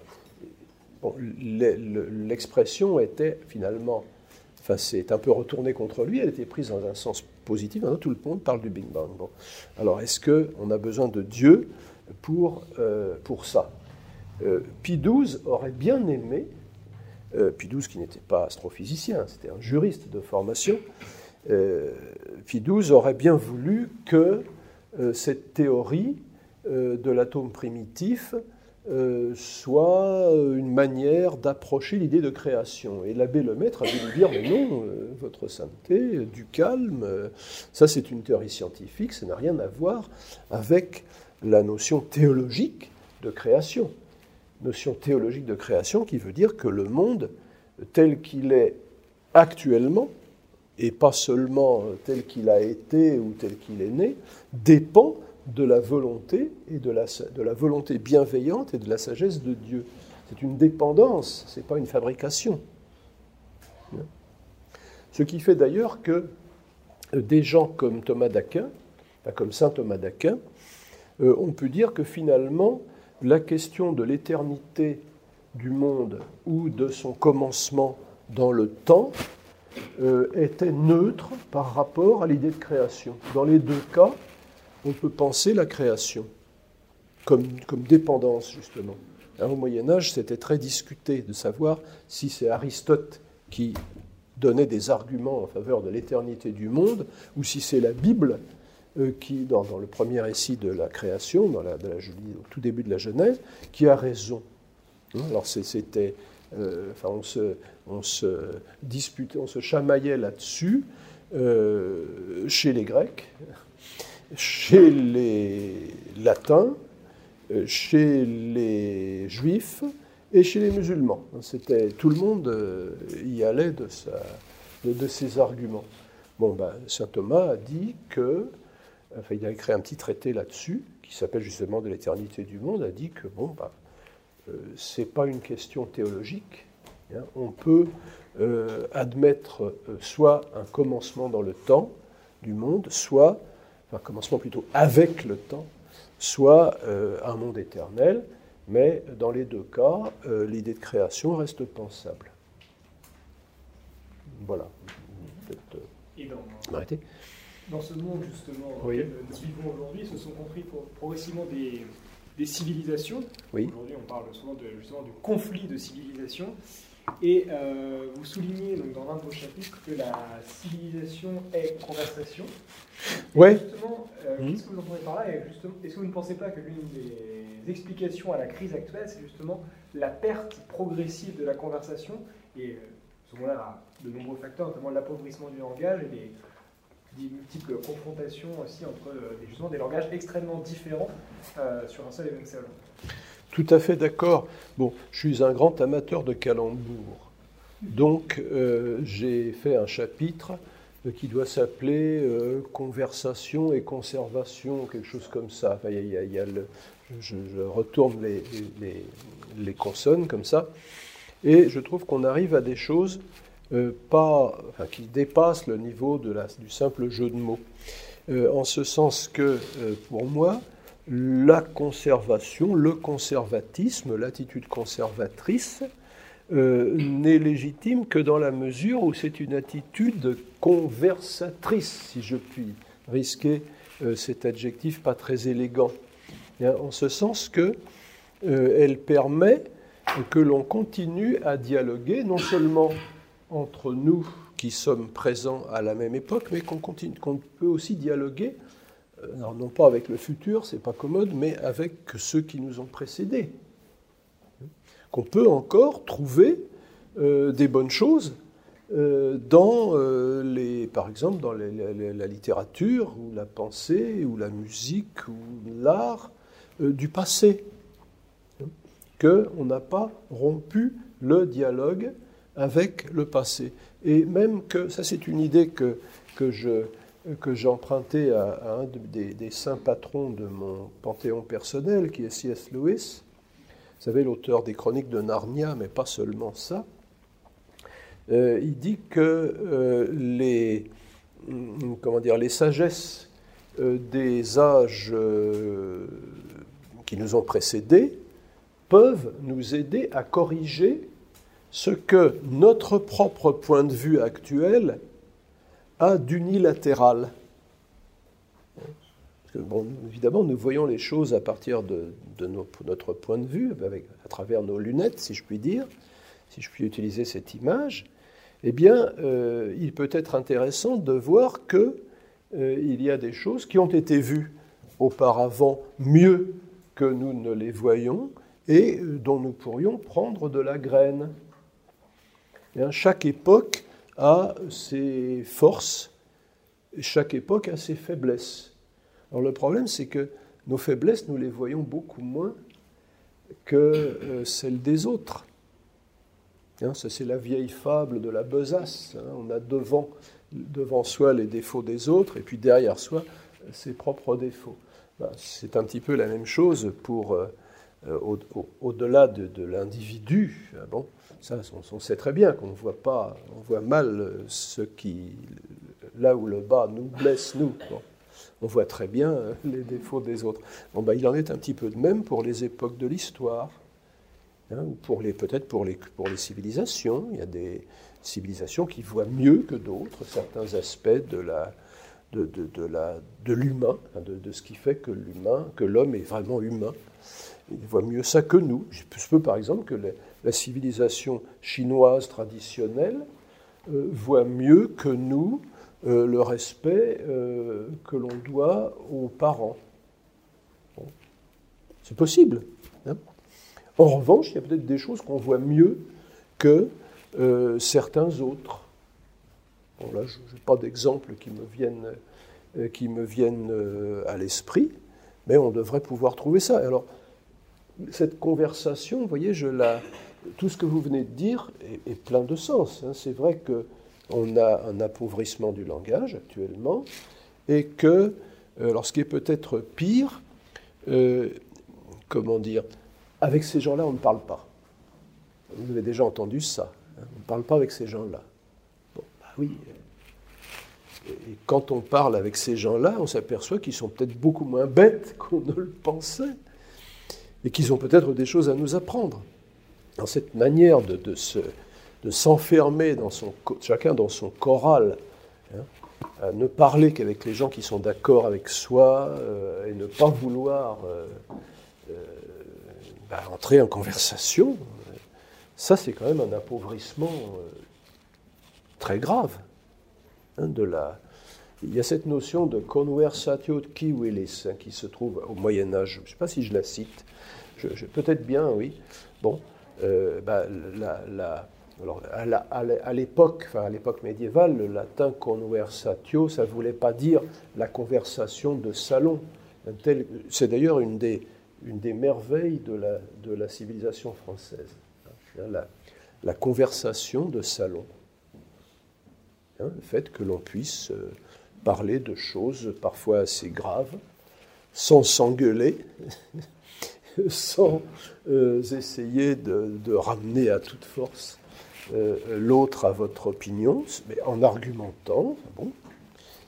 L'expression était finalement, enfin, c'est un peu retourné contre lui, elle était prise dans un sens positif. Maintenant, tout le monde parle du Big Bang. Bon. Alors, est-ce qu'on a besoin de Dieu pour, euh, pour ça? Pie XII aurait bien aimé, euh, Pie XII qui n'était pas astrophysicien, c'était un juriste de formation, euh, Pie XII aurait bien voulu que cette théorie de l'atome primitif soit une manière d'approcher l'idée de création. Et l'abbé Lemaître a lui dire, mais non, votre sainteté, du calme, ça c'est une théorie scientifique, ça n'a rien à voir avec la notion théologique de création. Notion théologique de création qui veut dire que le monde tel qu'il est actuellement, et pas seulement tel qu'il a été ou tel qu'il est né, dépend de la volonté et de la, de la volonté bienveillante et de la sagesse de Dieu. C'est une dépendance, ce n'est pas une fabrication. Ce qui fait d'ailleurs que des gens comme Thomas d'Aquin, comme saint Thomas d'Aquin, euh, on peut dire que finalement, la question de l'éternité du monde ou de son commencement dans le temps euh, était neutre par rapport à l'idée de création. Dans les deux cas, on peut penser la création. comme, dépendance, justement. Hein, au Moyen Âge, c'était très discuté de savoir si c'est Aristote qui donnait des arguments en faveur de l'éternité du monde, ou si c'est la Bible qui, dans, le premier récit de la création, dans la, au tout début de la Genèse, qui a raison. Hein, alors c'était, euh, enfin, on se, disputait, on se chamaillait là-dessus euh, chez les Grecs, chez les Latins, chez les Juifs et chez les musulmans. C'était tout le monde y allait de, de ses arguments. Bon, ben, saint Thomas a dit que il a écrit un petit traité là-dessus, qui s'appelle justement De l'éternité du monde, a dit que bon, bah, euh, c'est pas une question théologique. Hein. on peut euh, admettre euh, soit un commencement dans le temps du monde, soit un commencement plutôt avec le temps, soit un monde éternel. Mais dans les deux cas, l'idée de création reste pensable. Voilà. Dans ce monde justement dans lequel nous vivons aujourd'hui, se sont construits progressivement des, des civilisations. Aujourd'hui, on parle souvent de, justement du conflit de civilisation. Et euh, vous soulignez donc, dans l'un de vos chapitres que la civilisation est conversation. Oui. Justement, euh, mmh. qu'est-ce que vous entendez par là Est-ce que vous ne pensez pas que l'une des explications à la crise actuelle, c'est justement la perte progressive de la conversation Et euh, secondaire à de nombreux facteurs, notamment l'appauvrissement du langage et les des multiples confrontations aussi entre euh, des langages extrêmement différents euh, sur un seul et même sol. Tout à fait d'accord. Bon, je suis un grand amateur de calembours. Donc, euh, j'ai fait un chapitre qui doit s'appeler Conversation et conservation, quelque chose comme ça. Enfin, y y a le, je, retourne les, les, les, consonnes comme ça. Et je trouve qu'on arrive à des choses euh, pas, qui dépasse le niveau de la, du simple jeu de mots. Euh, en ce sens que, euh, pour moi, la conservation, le conservatisme, l'attitude conservatrice, n'est légitime que dans la mesure où c'est une attitude conversatrice, si je puis risquer cet adjectif pas très élégant. En ce sens que elle permet que l'on continue à dialoguer non seulement entre nous qui sommes présents à la même époque, mais qu'on qu'on peut aussi dialoguer, euh, non pas avec le futur, c'est pas commode, mais avec ceux qui nous ont précédés. Qu'on peut encore trouver euh, des bonnes choses euh, dans les, par exemple, dans la littérature ou la pensée ou la musique ou l'art du passé, qu'on n'a pas rompu le dialogue avec le passé. Et même que, ça c'est une idée que, que, je, que j'ai empruntée à, un des, saints patrons de mon panthéon personnel, qui est C.S. Lewis. Vous savez, l'auteur des chroniques de Narnia, mais pas seulement ça. Euh, il dit que euh, les, comment dire, les sagesses euh, des âges qui nous ont précédés peuvent nous aider à corriger ce que notre propre point de vue actuel a d'unilatéral. Évidemment, nous voyons les choses à partir de, notre point de vue, à travers nos lunettes, si je puis dire, si je puis utiliser cette image. Eh bien, euh, il peut être intéressant de voir qu'il euh, y a des choses qui ont été vues auparavant mieux que nous ne les voyons et euh, dont nous pourrions prendre de la graine. Hein, chaque époque a ses forces, chaque époque a ses faiblesses. Alors le problème, c'est que nos faiblesses, nous les voyons beaucoup moins que euh, celles des autres. Hein, ça, c'est la vieille fable de la besace. Hein. on a devant, devant soi les défauts des autres et puis derrière soi ses propres défauts. Ben, c'est un petit peu la même chose pour euh, euh, au-delà de, l'individu. Bon, on, sait très bien qu'on voit pas, on voit mal ce qui, là où le bas nous blesse, nous. on voit très bien euh, les défauts des autres. Ben, il en est un petit peu de même pour les époques de l'histoire, hein, ou peut-être pour les, civilisations. Il y a des civilisations qui voient mieux que d'autres certains aspects de la, de, de, l'humain, ce qui fait que l'humain, que l'homme est vraiment humain. Il voit mieux ça que nous. Je peux par exemple que la civilisation chinoise traditionnelle euh, voit mieux que nous euh, le respect euh, que l'on doit aux parents. C'est possible. Hein. en revanche, il y a peut-être des choses qu'on voit mieux que certains autres. Là, je n'ai pas d'exemples qui me viennent, qui me viennent à l'esprit, mais on devrait pouvoir trouver ça. Alors, cette conversation, vous voyez, je la, tout ce que vous venez de dire est, plein de sens. Hein. C'est vrai qu'on a un appauvrissement du langage actuellement et que, euh, lorsqu'il est peut-être pire, euh, comment dire, avec ces gens-là, on ne parle pas. Vous avez déjà entendu ça. Hein. on ne parle pas avec ces gens-là. Bon, bah oui. Et quand on parle avec ces gens-là, on s'aperçoit qu'ils sont peut-être beaucoup moins bêtes qu'on ne le pensait et qu'ils ont peut-être des choses à nous apprendre. Dans cette manière de, de, s'enfermer dans son, chacun dans son choral, hein, à ne parler qu'avec les gens qui sont d'accord avec soi euh, et ne pas vouloir euh, euh, bah, entrer en conversation, ça c'est quand même un appauvrissement très grave hein, de la, il y a cette notion de conversatio qui willis hein, qui se trouve au Moyen Âge. Je ne sais pas si je la cite. Peut-être bien, oui. Bon, euh, bah, à l'époque, à l'époque médiévale, le latin conversatio, ça ne voulait pas dire la conversation de salon. C'est d'ailleurs une des, une des merveilles de la, de la civilisation française. Hein, la, la, conversation de salon. Hein, le fait que l'on puisse euh, parler de choses parfois assez graves, sans s'engueuler, sans euh, essayer de, ramener à toute force euh, l'autre à votre opinion, mais en argumentant, bon,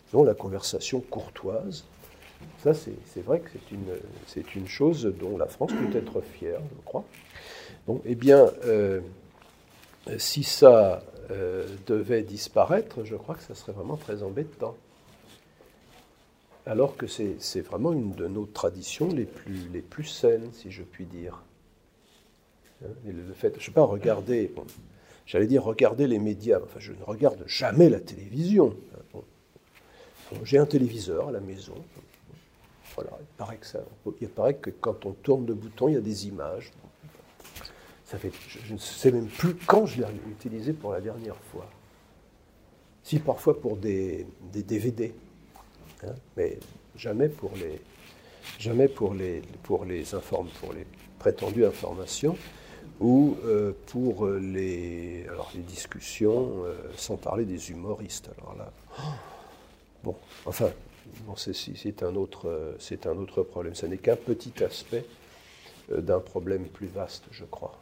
disons, la conversation courtoise. Ça, c'est vrai que c'est une, une chose dont la France peut être fière, je crois. Bon, eh bien, euh, si ça devait disparaître, je crois que ça serait vraiment très embêtant alors que c'est vraiment une de nos traditions les plus, saines, si je puis dire. Hein, le fait, je ne sais pas, regarder, j'allais dire regarder les médias, enfin je ne regarde jamais la télévision. Hein, j'ai un téléviseur à la maison. Voilà, il paraît, que ça, il paraît que quand on tourne le bouton, il y a des images. Je ne sais même plus quand je l'ai utilisé pour la dernière fois. Si parfois pour des DVD. Hein, mais jamais pour les, jamais pour les, pour les, informes, pour les prétendues informations ou euh, pour les, alors les discussions, euh, sans parler des humoristes. Alors là, bon, enfin, bon, c'est un, autre, un autre problème. Ce n'est qu'un petit aspect euh, d'un problème plus vaste, je crois.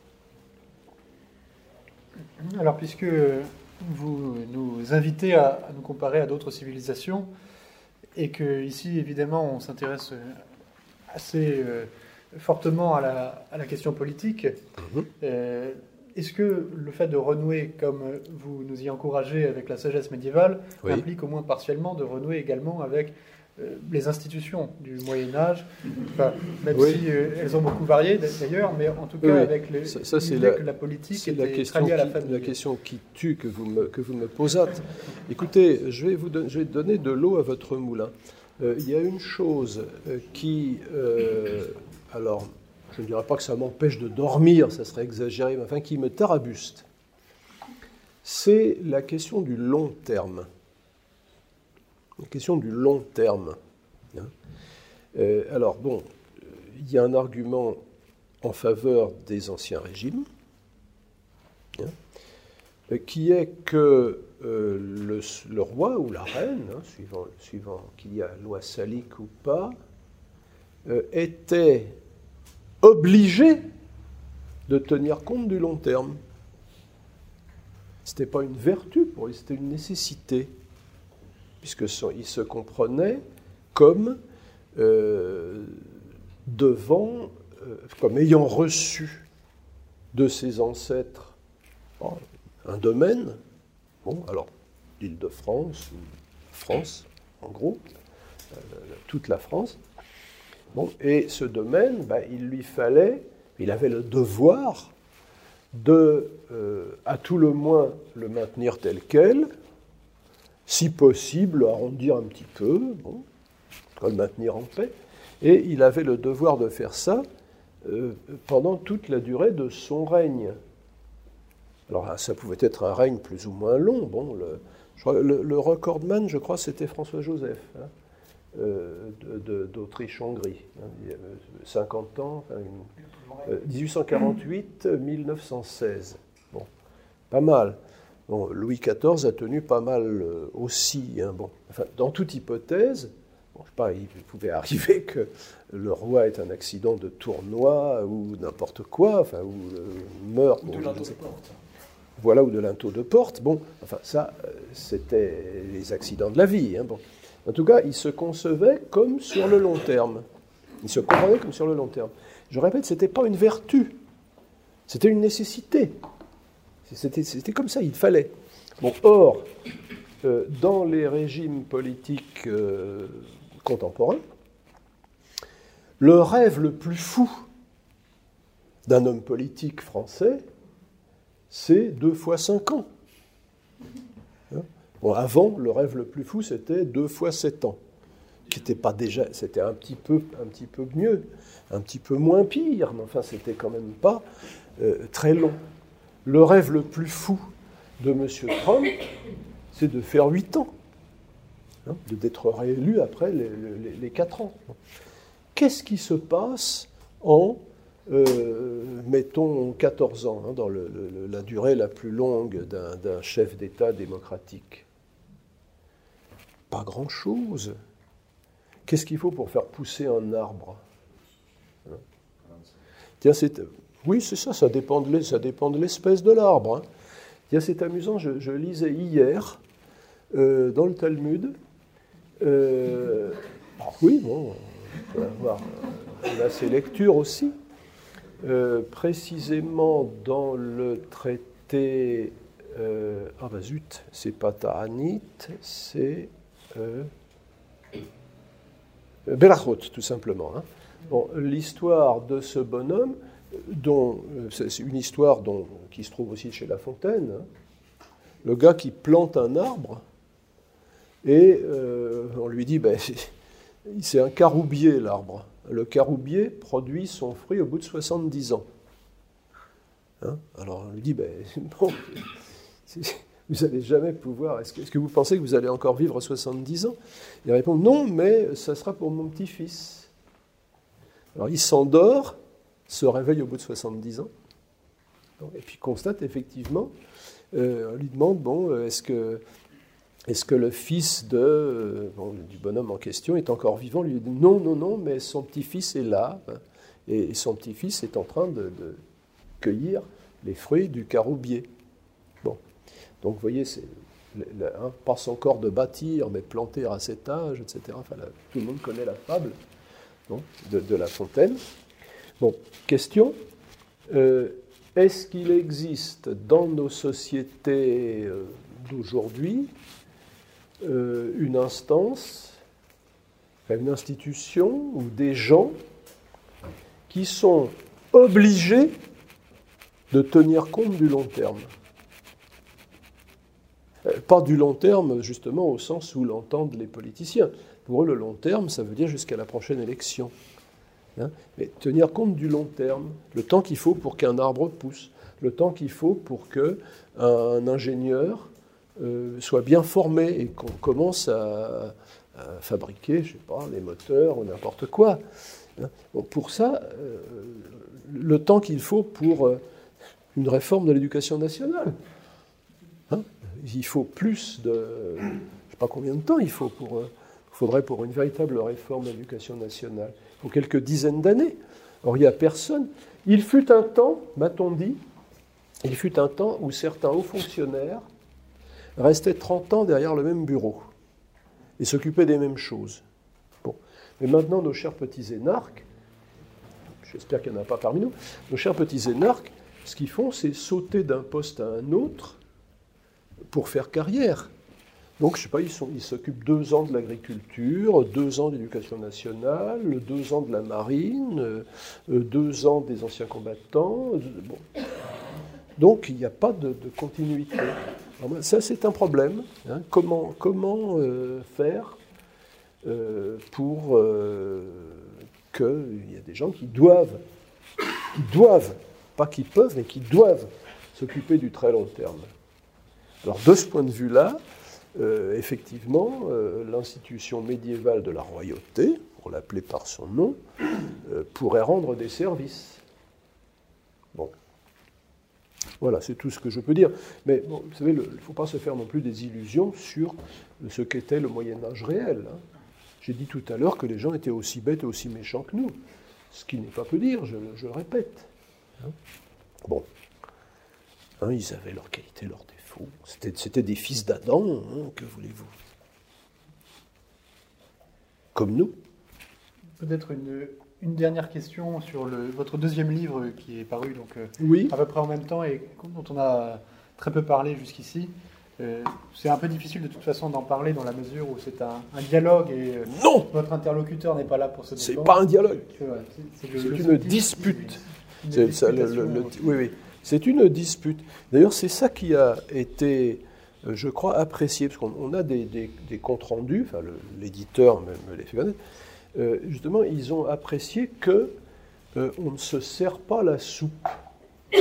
Alors, puisque vous nous invitez à nous comparer à d'autres civilisations, et que ici, évidemment, on s'intéresse euh, assez euh, fortement à la, à la, question politique. Mhm. Euh, est-ce que le fait de renouer, comme vous nous y encouragez avec la sagesse médiévale, implique au moins partiellement de renouer également avec les institutions du Moyen Âge, même si elles ont beaucoup varié d'ailleurs, mais en tout cas avec les, ça, c'est la, que la politique est la question à la, qui, la question qui tue que vous me, que vous me posâtes. Écoutez, je vais vous je vais donner de l'eau à votre moulin. Euh, il y a une chose euh, qui, euh, alors, je ne dirais pas que ça m'empêche de dormir, ça serait exagéré, mais enfin qui me tarabuste. C'est la question du long terme la question du long terme. Hein. Euh, alors, bon, il y a un argument en faveur des anciens régimes, hein, euh, qui est que euh, le, roi ou la reine, hein, suivant, suivant qu'il y a loi salique ou pas, était obligé de tenir compte du long terme. Ce n'était pas une vertu pour c'était une nécessité puisqu'il se comprenait comme euh, devant, euh, comme ayant reçu de ses ancêtres un domaine, bon, alors l'île de France, en gros, euh, toute la France. Bon, et ce domaine, bah, il lui fallait, il avait le devoir de, à tout le moins, le maintenir tel quel, si possible, arrondir un petit peu, bon, le maintenir en paix. Et il avait le devoir de faire ça euh, pendant toute la durée de son règne. Alors ça pouvait être un règne plus ou moins long. Bon, le, recordman, je crois, c'était François Joseph, hein, euh, d'Autriche-Hongrie. 50 hein, ans, 1848-1916. Euh, bon, pas mal. Bon, Louis XIV a tenu pas mal aussi. Hein, bon, enfin, dans toute hypothèse, je sais pas, il pouvait arriver que le roi ait un accident de tournoi ou n'importe quoi, enfin, ou euh, meurt. de linteau de porte. Voilà, ou de linteau de porte. Bon, enfin, ça, euh, c'était les accidents de la vie. Hein, bon. En tout cas, il se concevait comme sur le long terme. Il se comprenait comme sur le long terme. Je répète, ce n'était pas une vertu, c'était une nécessité. C'était comme ça, il fallait. Bon, or, euh, dans les régimes politiques contemporain, le rêve le plus fou d'un homme politique français, c'est deux fois cinq ans. Hein? Bon, avant, le rêve le plus fou, c'était deux fois sept ans, qui n'était pas déjà, c'était un petit peu, un petit peu mieux, un petit peu moins pire, mais enfin, c'était quand même pas euh, très long. Le rêve le plus fou de M. Trump, c'est de faire huit ans. Hein, d'être réélu après les, quatre ans. Qu'est-ce qui se passe en, euh, mettons, 14 ans, hein, dans la durée la plus longue d'un chef d'État démocratique? Pas grand-chose. Qu'est-ce qu'il faut pour faire pousser un arbre? Hein? Tiens, c'est, oui, c'est ça, ça dépend de l'espèce de l'arbre. Tiens, c'est amusant, je, lisais hier euh, dans le Talmud euh, oui, bon, on peut avoir là, ces lectures aussi. Euh, précisément dans le traité. Euh, ah bah zut, c'est pas Ta'anit, c'est. Euh, Belachot, tout simplement. Hein. Bon, l'histoire de ce bonhomme, dont c'est une histoire dont, qui se trouve aussi chez La Fontaine, hein. le gars qui plante un arbre et euh, on lui dit, ben, c'est un caroubier l'arbre. Le caroubier produit son fruit au bout de 70 ans. Hein Alors on lui dit, ben, bon, vous n'allez jamais pouvoir, est-ce que, vous pensez que vous allez encore vivre 70 ans? Il répond, non, mais ça sera pour mon petit-fils. Alors il s'endort, se réveille au bout de 70 ans, et puis constate effectivement, euh, on lui demande, bon, est-ce que est-ce que le fils de, euh, du bonhomme en question est encore vivant? Lui non, non, non, mais son petit-fils est là, hein, et son petit-fils est en train de, cueillir les fruits du caroubier. Bon, donc vous voyez, c'est hein, pas encore de bâtir, mais planter à cet âge, etc. Tout le monde connaît la fable de, La Fontaine. Bon, question. Euh, est-ce qu'il existe dans nos sociétés euh, d'aujourd'hui euh, une instance, une institution ou des gens qui sont obligés de tenir compte du long terme? Pas du long terme, justement, au sens où l'entendent les politiciens. Pour eux, le long terme, ça veut dire jusqu'à la prochaine élection. Hein. Mais tenir compte du long terme, le temps qu'il faut pour qu'un arbre pousse, le temps qu'il faut pour qu'un ingénieur euh, soit bien formé et qu'on commence à, fabriquer, je sais pas, les moteurs ou n'importe quoi. Hein. pour ça, euh, le temps qu'il faut pour euh, une réforme de l'éducation nationale. Hein. il faut plus de. Je sais pas combien de temps il faut pour, faudrait pour une véritable réforme de l'éducation nationale. Faut quelques dizaines d'années. Or, il n'y a personne. Il fut un temps, m'a-t-on dit, il fut un temps où certains hauts fonctionnaires restait 30 ans derrière le même bureau et s'occupait des mêmes choses. Mais maintenant, nos chers petits énarques, j'espère qu'il n'y en a pas parmi nous, nos chers petits énarques, ce qu'ils font, c'est sauter d'un poste à un autre pour faire carrière. Donc, je sais pas, ils s'occupent deux ans de l'agriculture, deux ans d'éducation nationale, deux ans de la marine, euh, deux ans des anciens combattants. Donc, il n'y a pas de, continuité. Ça, c'est un problème. Hein. Comment, comment euh, faire euh, pour qu'il y ait des gens qui doivent, qui doivent, pas qui peuvent, mais qui doivent s'occuper du très long terme. Alors, de ce point de vue-là, euh, effectivement, euh, l'institution médiévale de la royauté, pour l'appeler par son nom, euh, pourrait rendre des services. Bon. Voilà, c'est tout ce que je peux dire. Mais vous savez, il ne faut pas se faire non plus des illusions sur ce qu'était le Moyen Âge réel. Hein. J'ai dit tout à l'heure que les gens étaient aussi bêtes et aussi méchants que nous. Ce qui n'est pas peu dire, je, le répète. Hein. bon. Hein, ils avaient leurs qualités, leurs c'était des fils d'Adam, hein, que voulez-vous? Comme nous. Peut-être une, dernière question sur votre deuxième livre qui est paru donc, euh, à peu près en même temps et dont on a très peu parlé jusqu'ici. Euh, c'est un peu difficile de toute façon d'en parler dans la mesure où c'est un, dialogue et euh, non votre interlocuteur n'est pas là pour ce débat. C'est pas un dialogue. C'est une dispute. oui, oui. C'est une dispute. D'ailleurs, c'est ça qui a été, euh, je crois, apprécié, parce qu'on a des, comptes rendus, enfin, l'éditeur me, les fait connaître, euh, justement, ils ont apprécié que euh, on ne se sert pas la soupe.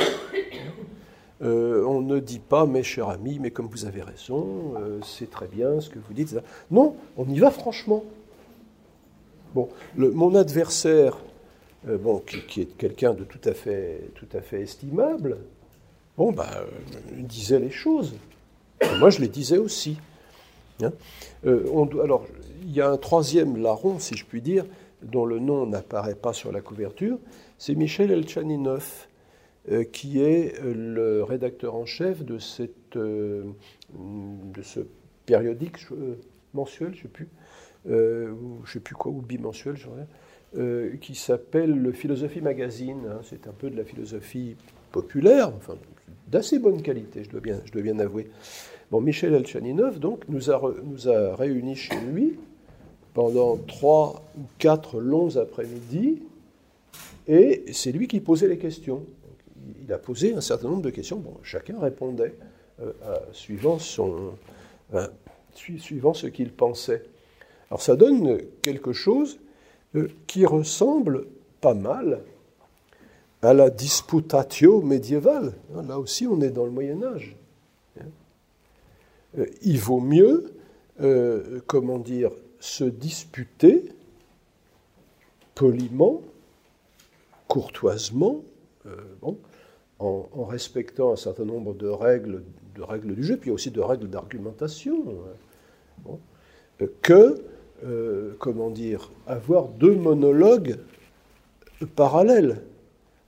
on ne dit pas, mes chers amis, mais comme vous avez raison, c'est très bien ce que vous dites. Non, on y va franchement. Bon, mon adversaire euh, bon, qui, est quelqu'un de tout à fait, tout à fait estimable, bon, bah, euh, disait les choses. moi, je les disais aussi. Hein. Euh, alors, il y a un troisième larron, si je puis dire, dont le nom n'apparaît pas sur la couverture, c'est Michel Elchaninov, qui est le rédacteur en chef de, cette, de ce périodique mensuel, je ne sais plus, je sais plus quoi, ou bimensuel, je sais euh, qui s'appelle le Philosophie Magazine. Hein. c'est un peu de la philosophie populaire, enfin, d'assez bonne qualité, je dois bien, je dois bien avouer. Bon, Michel Elchaninov, donc, nous a, nous a réunis chez lui pendant trois ou quatre longs après-midi, et c'est lui qui posait les questions. Il a posé un certain nombre de questions, bon, chacun répondait euh, suivant, son, suivant ce qu'il pensait. Alors ça donne quelque chose qui ressemble pas mal à la disputatio médiévale. Hein, là aussi, on est dans le Moyen Âge. Hein. Euh, il vaut mieux, euh, comment dire, se disputer poliment, courtoisement, bon, en, respectant un certain nombre de règles, de règles du jeu, puis aussi de règles d'argumentation, hein, que euh, comment dire, avoir deux monologues parallèles.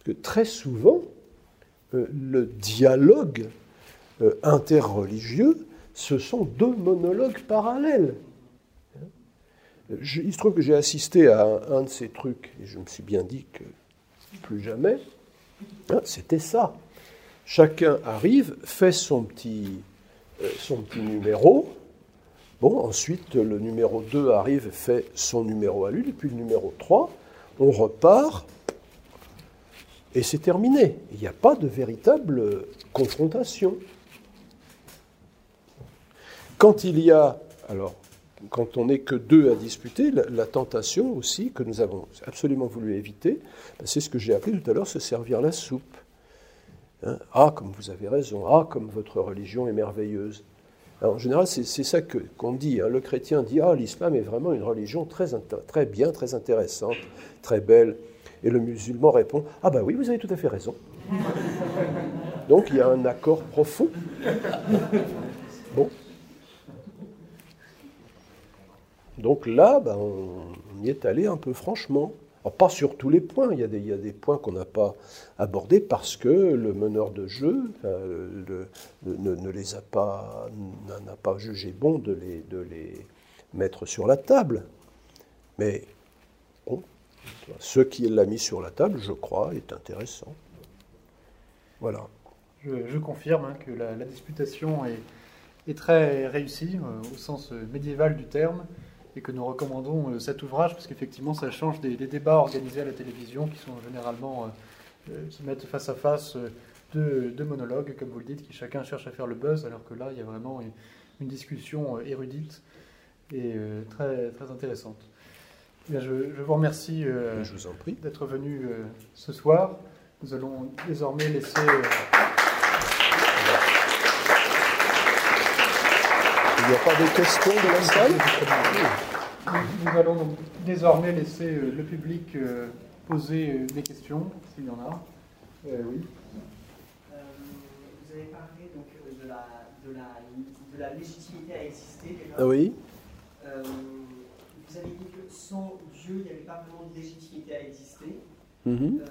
Que très souvent, euh, le dialogue euh, interreligieux, ce sont deux monologues parallèles. il se trouve que j'ai assisté à un, de ces trucs, et je me suis bien dit que plus jamais, hein, c'était ça. Chacun arrive, fait son petit numéro, Bon, ensuite, le numéro 2 arrive, fait son numéro à lui, et puis le numéro 3, on repart, et c'est terminé. Il n'y a pas de véritable confrontation. Quand il y a, alors, quand on n'est que deux à disputer, la, tentation aussi, que nous avons absolument voulu éviter, ben, c'est ce que j'ai appelé tout à l'heure se servir la soupe. Hein? ah, comme vous avez raison, ah, comme votre religion est merveilleuse en général, c'est ça qu'on dit. Hein. Le chrétien dit Ah, l'islam est vraiment une religion très, très bien, très intéressante, très belle. Et le musulman répond Ah, bah oui, vous avez tout à fait raison. Donc il y a un accord profond. Bon. Donc là, ben, on y est allé un peu franchement pas sur tous les points, il y a des, points qu'on n'a pas abordés parce que le meneur de jeu ne, les a pas, n'a pas jugé bon de les, mettre sur la table. Mais bon, ce qui l'a mis sur la table, je crois, est intéressant. Voilà. Je, confirme hein, que la, disputation est, très réussi au sens médiéval du terme et que nous recommandons cet ouvrage parce qu'effectivement ça change des, débats organisés à la télévision qui sont généralement qui mettent face à face deux, monologues, comme vous le dites, qui chacun cherche à faire le buzz, alors que là il y a vraiment une, discussion érudite et très, très intéressante. Je, vous remercie euh, d'être venu euh, ce soir. Nous allons désormais laisser. Euh, Il n'y a pas de questions de la salle? Nous, allons désormais laisser le public poser des questions, s'il y en a. oui. vous avez parlé donc, de, la, de, la, de la légitimité à exister. Ah oui vous avez dit que sans Dieu, il n'y avait pas vraiment de légitimité à exister. Euh,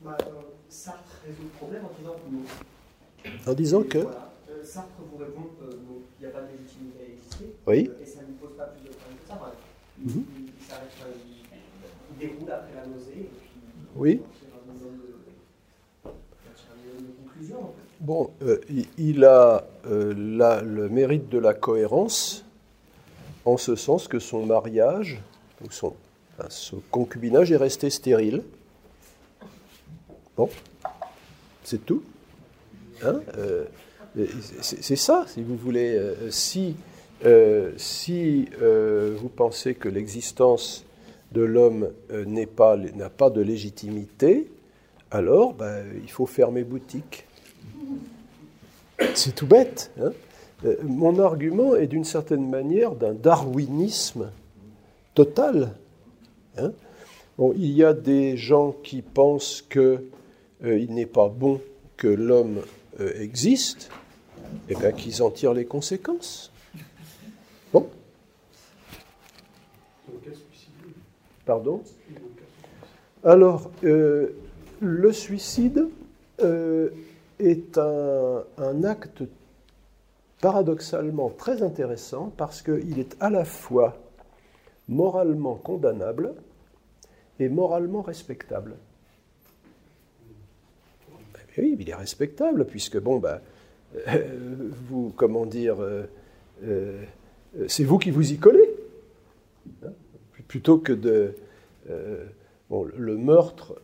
bah, euh, Sartre résout le problème en disant non. En disant que euh, Sartre vous répond qu'il n'y a pas de légitimité à exister. Oui. et ça ne pose pas plus de problème que ça. il, mhm. il, déroule après la nausée. Et puis, oui. Bon, il a le mérite de la cohérence en ce sens que son mariage, ou son, concubinage est resté stérile. Bon, c'est tout. Hein euh, c'est ça, si vous voulez. Euh, si euh, vous pensez que l'existence de l'homme n'a pas, de légitimité, alors ben, il faut fermer boutique. C'est tout bête. Hein euh, mon argument est d'une certaine manière d'un darwinisme total. Hein. il y a des gens qui pensent qu'il euh, n'est pas bon que l'homme euh, existe, et bien qu'ils en tirent les conséquences. Bon. Pardon Alors, le suicide est un, un acte paradoxalement très intéressant parce qu'il est à la fois moralement condamnable et moralement respectable. Eh oui, il est respectable puisque bon, bah, vous, comment dire, euh, euh, c'est vous qui vous y collez, hein, plutôt que de, euh, bon, le meurtre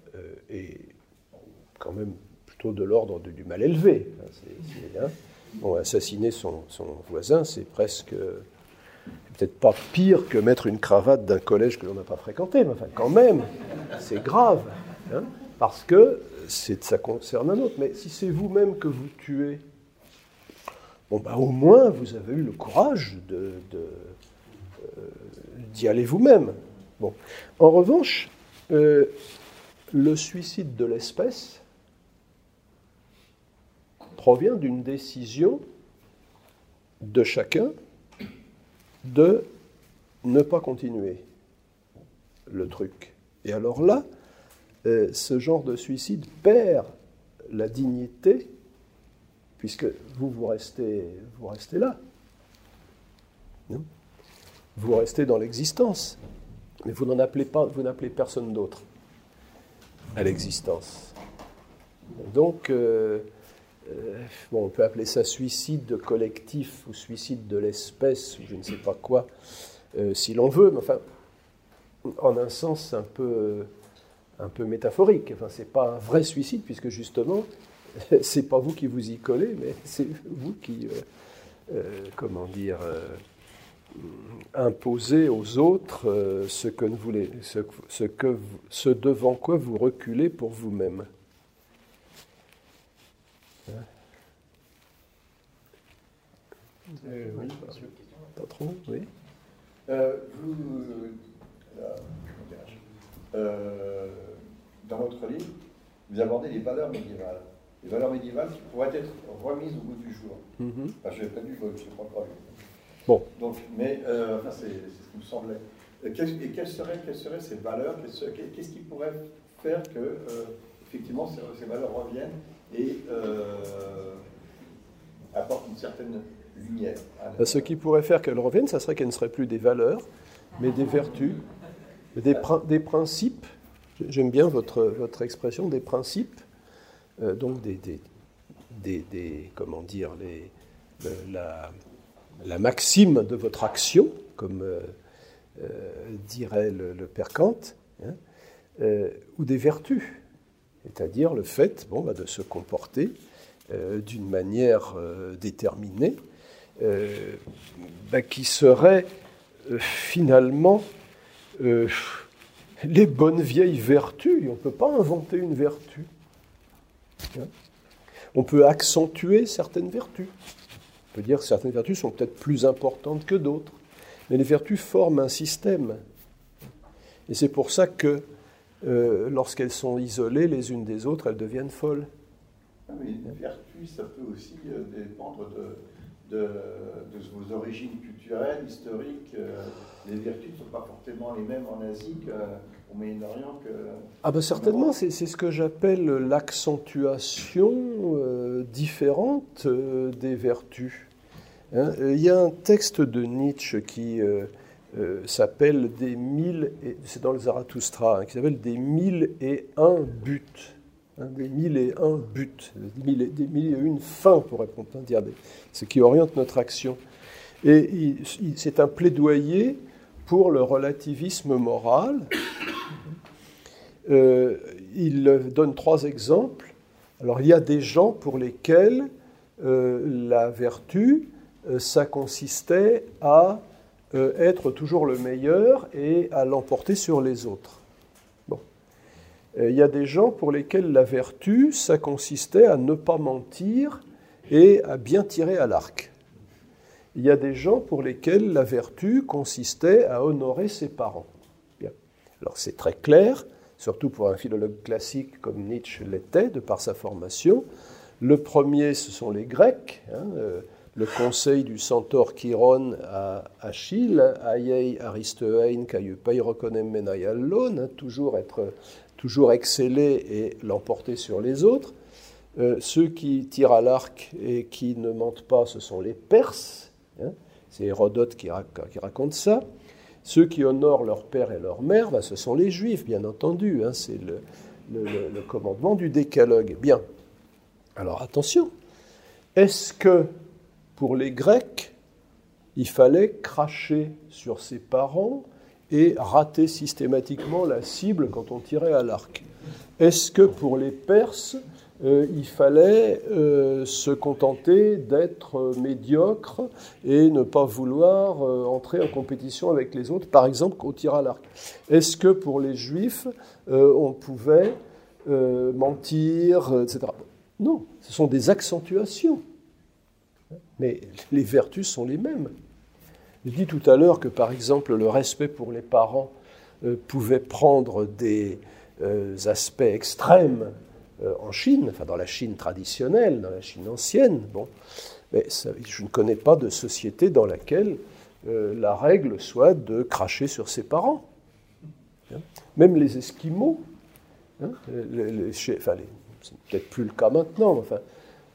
est quand même plutôt de l'ordre du mal élevé. Hein, Bon, assassiner son, voisin, c'est presque peut-être pas pire que mettre une cravate d'un collège que l'on n'a pas fréquenté, mais enfin quand même, c'est grave, hein, parce que ça concerne un autre. Mais si c'est vous-même que vous tuez, bon, bah, au moins vous avez eu le courage euh, d'y aller vous-même. En revanche, euh, le suicide de l'espèce, provient d'une décision de chacun de ne pas continuer le truc. Et alors là, euh, ce genre de suicide perd la dignité, puisque vous, vous restez, vous restez là. vous restez dans l'existence. Mais vous n'en appelez pas, vous n'appelez personne d'autre à l'existence. Donc, euh, euh, on peut appeler ça suicide collectif ou suicide de l'espèce ou je ne sais pas quoi, euh, si l'on veut, mais enfin, en un sens un peu, métaphorique. Enfin, c'est pas un vrai suicide puisque justement, c'est pas vous qui vous y collez, mais c'est vous qui, euh, comment dire, imposez aux autres ce que vous voulez, ce, que, ce devant quoi vous reculez pour vous-même. Euh, oui, Pas trop, oui. Euh, vous, euh, dans votre livre, vous abordez les valeurs médiévales. Les valeurs médiévales qui pourraient être remises au bout du jour. Mm -hmm. je n'ai pas lu, je ne crois pas Bon. Donc, mais enfin, c'est ce qui me semblait. et quelles seraient, quelles seraient ces valeurs Qu'est-ce qui pourrait faire que, effectivement, ces, ces, valeurs reviennent et apportent une certaine bah, ce qui pourrait faire qu'elle revienne, ça serait qu'elle ne serait plus des valeurs, mais des vertus, des, des principes. J'aime bien votre, votre expression, des principes, euh, donc des, des, comment dire, les, la, maxime de votre action, comme dirait le, père Kant, hein, ou des vertus, c'est-à-dire le fait bon, bah, de se comporter d'une manière déterminée, bah, qui serait finalement les bonnes vieilles vertus. On ne peut pas inventer une vertu. Hein? On peut accentuer certaines vertus. On peut dire que certaines vertus sont peut-être plus importantes que d'autres. Mais les vertus forment un système. Et c'est pour ça que euh, lorsqu'elles sont isolées les unes des autres, elles deviennent folles. Ah oui, les vertus, ça peut aussi euh, dépendre de, vos origines culturelles, historiques. Euh, les vertus ne sont pas forcément les mêmes en Asie qu'au Moyen-Orient. Que... Ah ben certainement, c'est ce que j'appelle l'accentuation euh, différente euh, des vertus. Hein. Il y a un texte de Nietzsche qui euh, s'appelle des mille, c'est dans le Zarathustra, hein, qui s'appelle des mille et un buts. Hein, des mille et un buts, des mille et, des mille et une fins, pour répondre, dire ce qui oriente notre action. Et c'est un plaidoyer pour le relativisme moral. Euh, il donne trois exemples. Alors il y a des gens pour lesquels euh, la vertu, euh, ça consistait à être toujours le meilleur et à l'emporter sur les autres. Bon. il y a des gens pour lesquels la vertu, ça consistait à ne pas mentir et à bien tirer à l'arc il y a des gens pour lesquels la vertu consistait à honorer ses parents. Alors c'est très clair, surtout pour un philologue classique comme Nietzsche l'était, de par sa formation. Le premier, ce sont les Grecs. Hein, euh, le conseil du centaure Chiron à Achille, Aiei Aristein, Kaiupeirokonem Menaiallon, hein, toujours, être, toujours exceller et l'emporter sur les autres. Euh, ceux qui tirent à l'arc et qui ne mentent pas, ce sont les Perses. Hein. C'est Hérodote qui, raconte ça. Ceux qui honorent leur père et leur mère, ben, ce sont les juifs, bien entendu. Hein. C'est le, commandement du décalogue. Bien. Alors attention. Est-ce que pour les Grecs, il fallait cracher sur ses parents et rater systématiquement la cible quand on tirait à l'arc? Est-ce que pour les Perses, euh, il fallait euh, se contenter d'être médiocre et ne pas vouloir euh, entrer en compétition avec les autres, par exemple au tir à l'arc. Est-ce que pour les juifs, on pouvait mentir, etc. Non, ce sont des accentuations. Mais les vertus sont les mêmes. Je dis tout à l'heure que, par exemple, le respect pour les parents pouvait prendre des aspects extrêmes euh, en Chine, enfin dans la Chine traditionnelle, dans la Chine ancienne. Bon, je ne connais pas de société dans laquelle euh, la règle soit de cracher sur ses parents. Hein. Même les Esquimaux, hein, c'est peut-être plus le cas maintenant, enfin,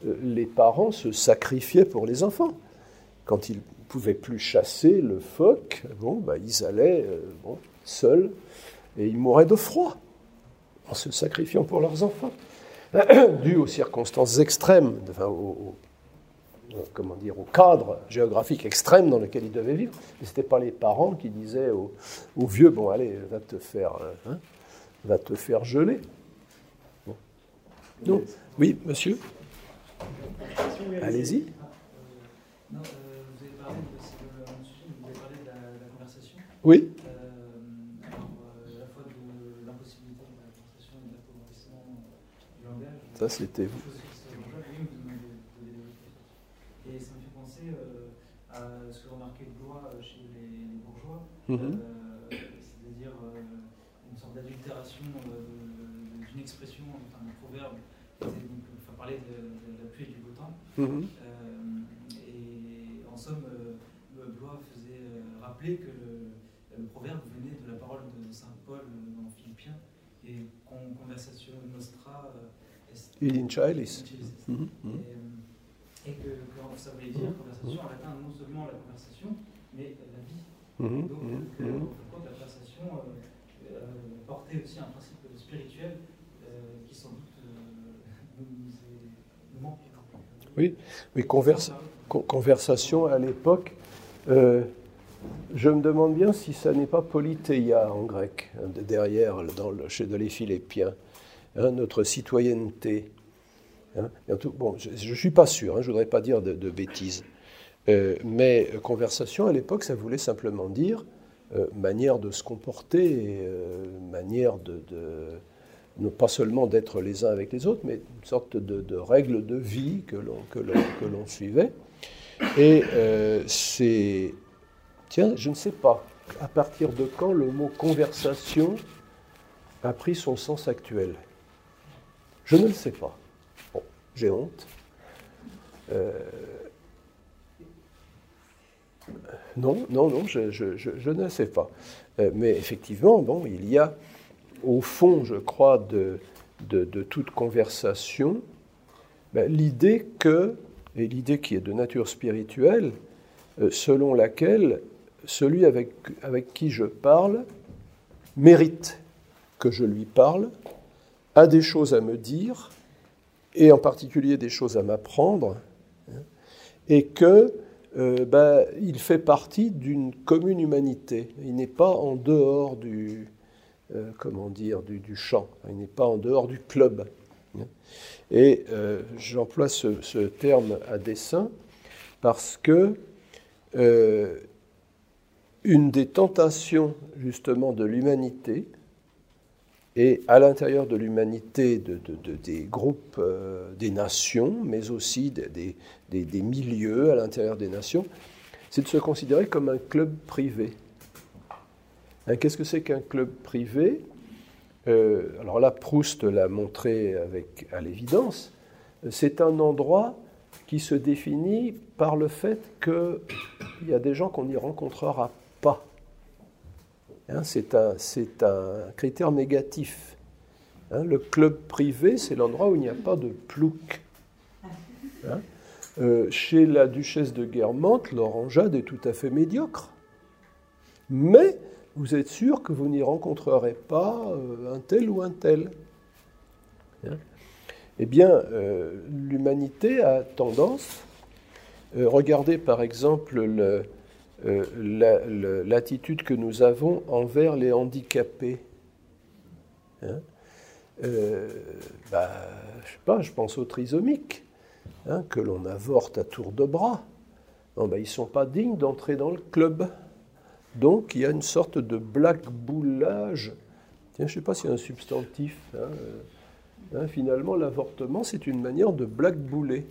euh, les parents se sacrifiaient pour les enfants. Quand ils ne pouvaient plus chasser le phoque, bon, bah, ils allaient seuls et ils mouraient de froid en se sacrifiant pour leurs enfants. dû aux circonstances extrêmes, enfin, au, comment dire, au cadre géographique extrême dans lequel ils devaient vivre. ce n'était pas les parents qui disaient aux, vieux, bon allez, va te faire, hein, va te faire geler. Non. Oui, monsieur Allez-y. Non, euh, vous avez parlé de, vous avez parlé de la, conversation. Oui. Ça, c'était vous. Et ça me fait penser euh, à ce que remarquait Blois euh, chez les, bourgeois, mhm. euh, c'est-à-dire une sorte d'adultération d'une expression, enfin d'un proverbe, enfin, parler de, la pluie et du beau temps. Mhm. et en somme, Blois faisait rappeler que le, proverbe venait de la parole de Saint Paul dans Philippiens, et conversation nostra in Chailis. Mhm, mhm. Et, que, ça voulait dire, conversation, on atteint non seulement la conversation, mais la vie. Mhm, Donc, que, en la conversation euh, euh, portait aussi un principe spirituel euh, qui sans doute nous, nous, manque. Oui, mais converse, conversation à l'époque. Euh, je me demande bien si ça n'est pas polythéia en grec, derrière, dans le, chez les Philippiens, hein, notre citoyenneté. Hein. bon, je ne suis pas sûr, je ne voudrais pas dire de, bêtises. Euh, mais conversation à l'époque, ça voulait simplement dire euh, manière de se comporter, manière de, de, pas seulement d'être les uns avec les autres, mais une sorte de, de règle de vie que l'on suivait. Et c'est Tiens, je ne sais pas à partir de quand le mot conversation a pris son sens actuel? Je ne le sais pas. Bon, j'ai honte. Euh, non, non, non, je, ne sais pas. Euh, mais effectivement, bon, il y a au fond, je crois, de, toute conversation, ben, l'idée que, et l'idée qui est de nature spirituelle, euh, selon laquelle celui avec qui je parle mérite que je lui parle, a des choses à me dire, et en particulier des choses à m'apprendre, hein, et que euh, il fait partie d'une commune humanité. Il n'est pas en dehors du, euh, champ, il n'est pas en dehors du club. Hein. Et euh, j'emploie ce, ce, terme à dessein parce que une des tentations justement de l'humanité, et à l'intérieur de l'humanité, de, des groupes, euh, des nations, mais aussi des, des, milieux à l'intérieur des nations, c'est de se considérer comme un club privé. Hein, qu'est-ce que c'est qu'un club privé? Euh, Alors là, Proust l'a montré avec, à l'évidence. C'est un endroit qui se définit par le fait qu'il y a des gens qu'on y rencontrera pas. Hein, c'est un, critère négatif. Hein, le club privé, c'est l'endroit où il n'y a pas de plouc. Hein, euh, chez la duchesse de Guermantes, l'orangeade est tout à fait médiocre. Mais vous êtes sûr que vous n'y rencontrerez pas euh, un tel ou un tel. Eh bien, euh, l'humanité a tendance, regardez par exemple le, euh, l'attitude que nous avons envers les handicapés. Hein euh, bah, je sais pas, je pense aux trisomiques, hein, que l'on avorte à tour de bras. Bah, ils ne sont pas dignes d'entrer dans le club. Donc il y a une sorte de blackboulage. Je ne sais pas s'il y a un substantif. Hein, hein finalement, l'avortement, c'est une manière de blackbouler.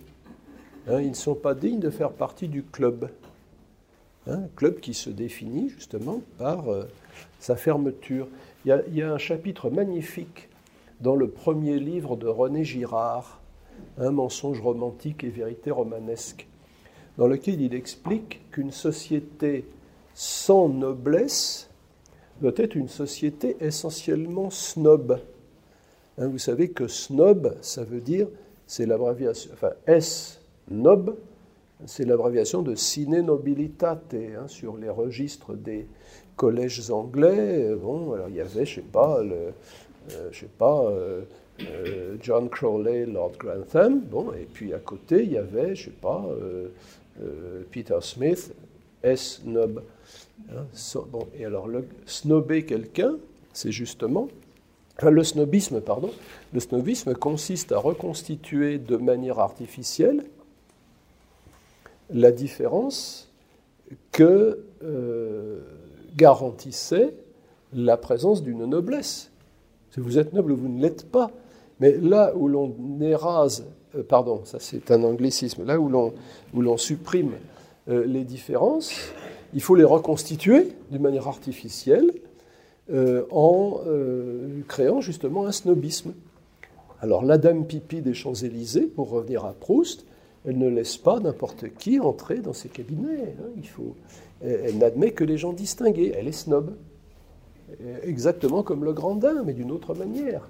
ils ne sont pas dignes de faire partie du club. Un club qui se définit justement par euh, sa fermeture. Il y, a, un chapitre magnifique dans le premier livre de René Girard, Un mensonge romantique et vérité romanesque, dans lequel il explique qu'une société sans noblesse doit être une société essentiellement snob. Hein, vous savez que snob, ça veut dire, c'est l'abréviation, enfin S, nob, c'est l'abréviation de sine nobilitate hein, sur les registres des collèges anglais. Bon, alors il y avait, je sais pas, euh, sais pas, euh, euh, John Crowley, Lord Grantham. Bon, et puis à côté, il y avait, je sais pas, Peter Smith, S. Snob. Hein, bon, et alors, le, snobber quelqu'un, c'est justement le snobisme, pardon, le snobisme consiste à reconstituer de manière artificielle la différence que euh, garantissait la présence d'une noblesse. Si vous êtes noble, vous ne l'êtes pas. Mais là où l'on érase, euh, pardon, ça c'est un anglicisme, là où l'on, supprime euh, les différences, il faut les reconstituer d'une manière artificielle en créant justement un snobisme. Alors la dame pipi des Champs-Élysées, pour revenir à Proust, elle ne laisse pas n'importe qui entrer dans ses cabinets. Hein. Il faut, elle, n'admet que les gens distingués. Elle est snob. Exactement comme le grandin, mais d'une autre manière.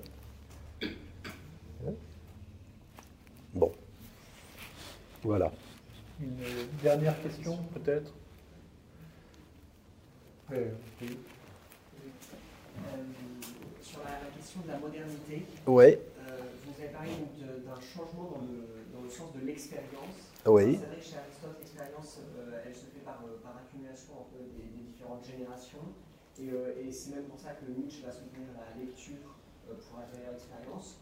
Hein. Bon. Voilà. Une dernière question, peut-être? Euh, Sur la, question de la modernité, ouais. Euh, vous avez parlé d'un changement dans le, sens de l'expérience. Oui. C'est vrai que chez Aristote, l'expérience, elle se fait par, accumulation entre des, différentes générations. Et, et c'est même pour ça que Nietzsche va soutenir la lecture pour acquérir l'expérience.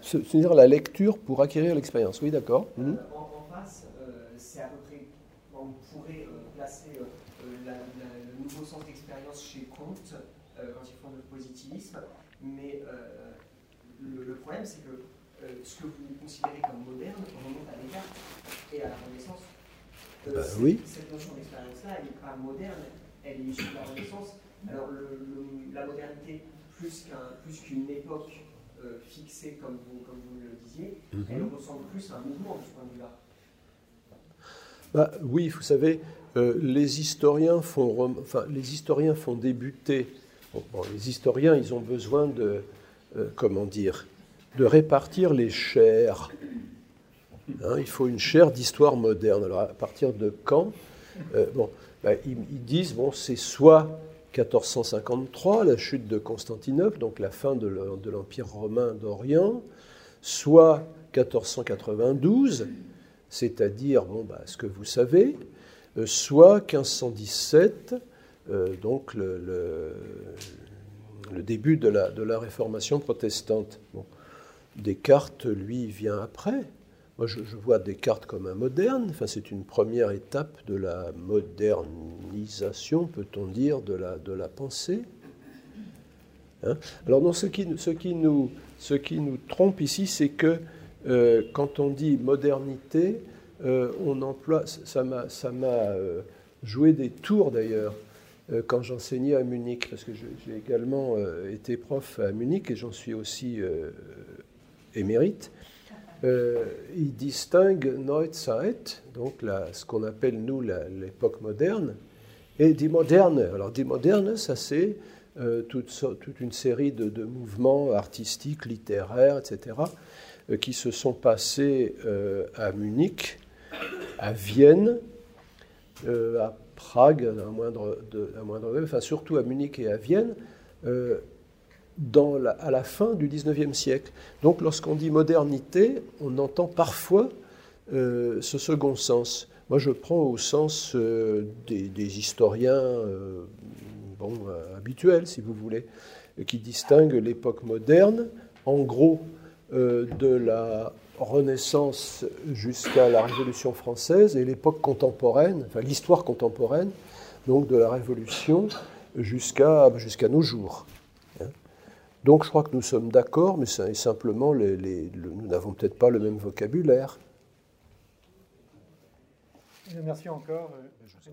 C'est-à-dire la lecture pour acquérir l'expérience, oui, d'accord. Mhm. En, face, c'est à peu près, on pourrait placer le nouveau sens d'expérience chez Comte quand ils font le positivisme, mais le, problème, c'est que euh, ce que vous considérez comme moderne remonte à Descartes et à la Renaissance. Euh, bah oui. Cette notion d'expérience-là, elle n'est pas moderne, elle est issue de la Renaissance. Alors la modernité, plus qu'une époque euh, fixée comme vous, comme vous le disiez, mhm. elle ressemble plus à un mouvement de ce point de vue-là. Bah, oui, vous savez, les, historiens font, enfin, les historiens font débuter. bon, les historiens, ils ont besoin de, euh, comment dire, de répartir les chaires. Hein, il faut une chaire d'histoire moderne. Alors à partir de quand euh, Bon, ben, ils, disent bon, c'est soit 1453, la chute de Constantinople, donc la fin de l'Empire romain d'Orient, soit 1492, c'est-à-dire bon, ben, ce que vous savez, euh, soit 1517, donc le, début de la, réformation protestante. Descartes, lui, vient après. Moi, je, vois Descartes comme un moderne. Enfin, c'est une première étape de la modernisation, peut-on dire, de la, pensée. Hein? Alors, non, ce qui, nous, trompe ici, c'est que euh, quand on dit modernité, euh, on emploie, ça m'a euh, joué des tours d'ailleurs. Quand j'enseignais à Munich, parce que j'ai également été prof à Munich et j'en suis aussi euh, émérite. il distingue Neuzeit, donc ce qu'on appelle nous l'époque moderne, et die Moderne. Alors die Moderne, ça c'est toute, toute, une série de, mouvements artistiques, littéraires, etc., qui se sont passés à Munich, à Vienne, à Prague, à moindre, de, moindre enfin surtout à Munich et à Vienne, euh, à la fin du XIXe siècle. Donc lorsqu'on dit modernité, on entend parfois euh, ce second sens. Moi je prends au sens euh, des, historiens bon, habituels, si vous voulez, qui distinguent l'époque moderne, en gros, de la Renaissance jusqu'à la Révolution française et l'époque contemporaine, enfin l'histoire contemporaine, donc de la Révolution jusqu'à nos jours. Donc je crois que nous sommes d'accord, mais simplement nous n'avons peut-être pas le même vocabulaire. Merci encore. Euh,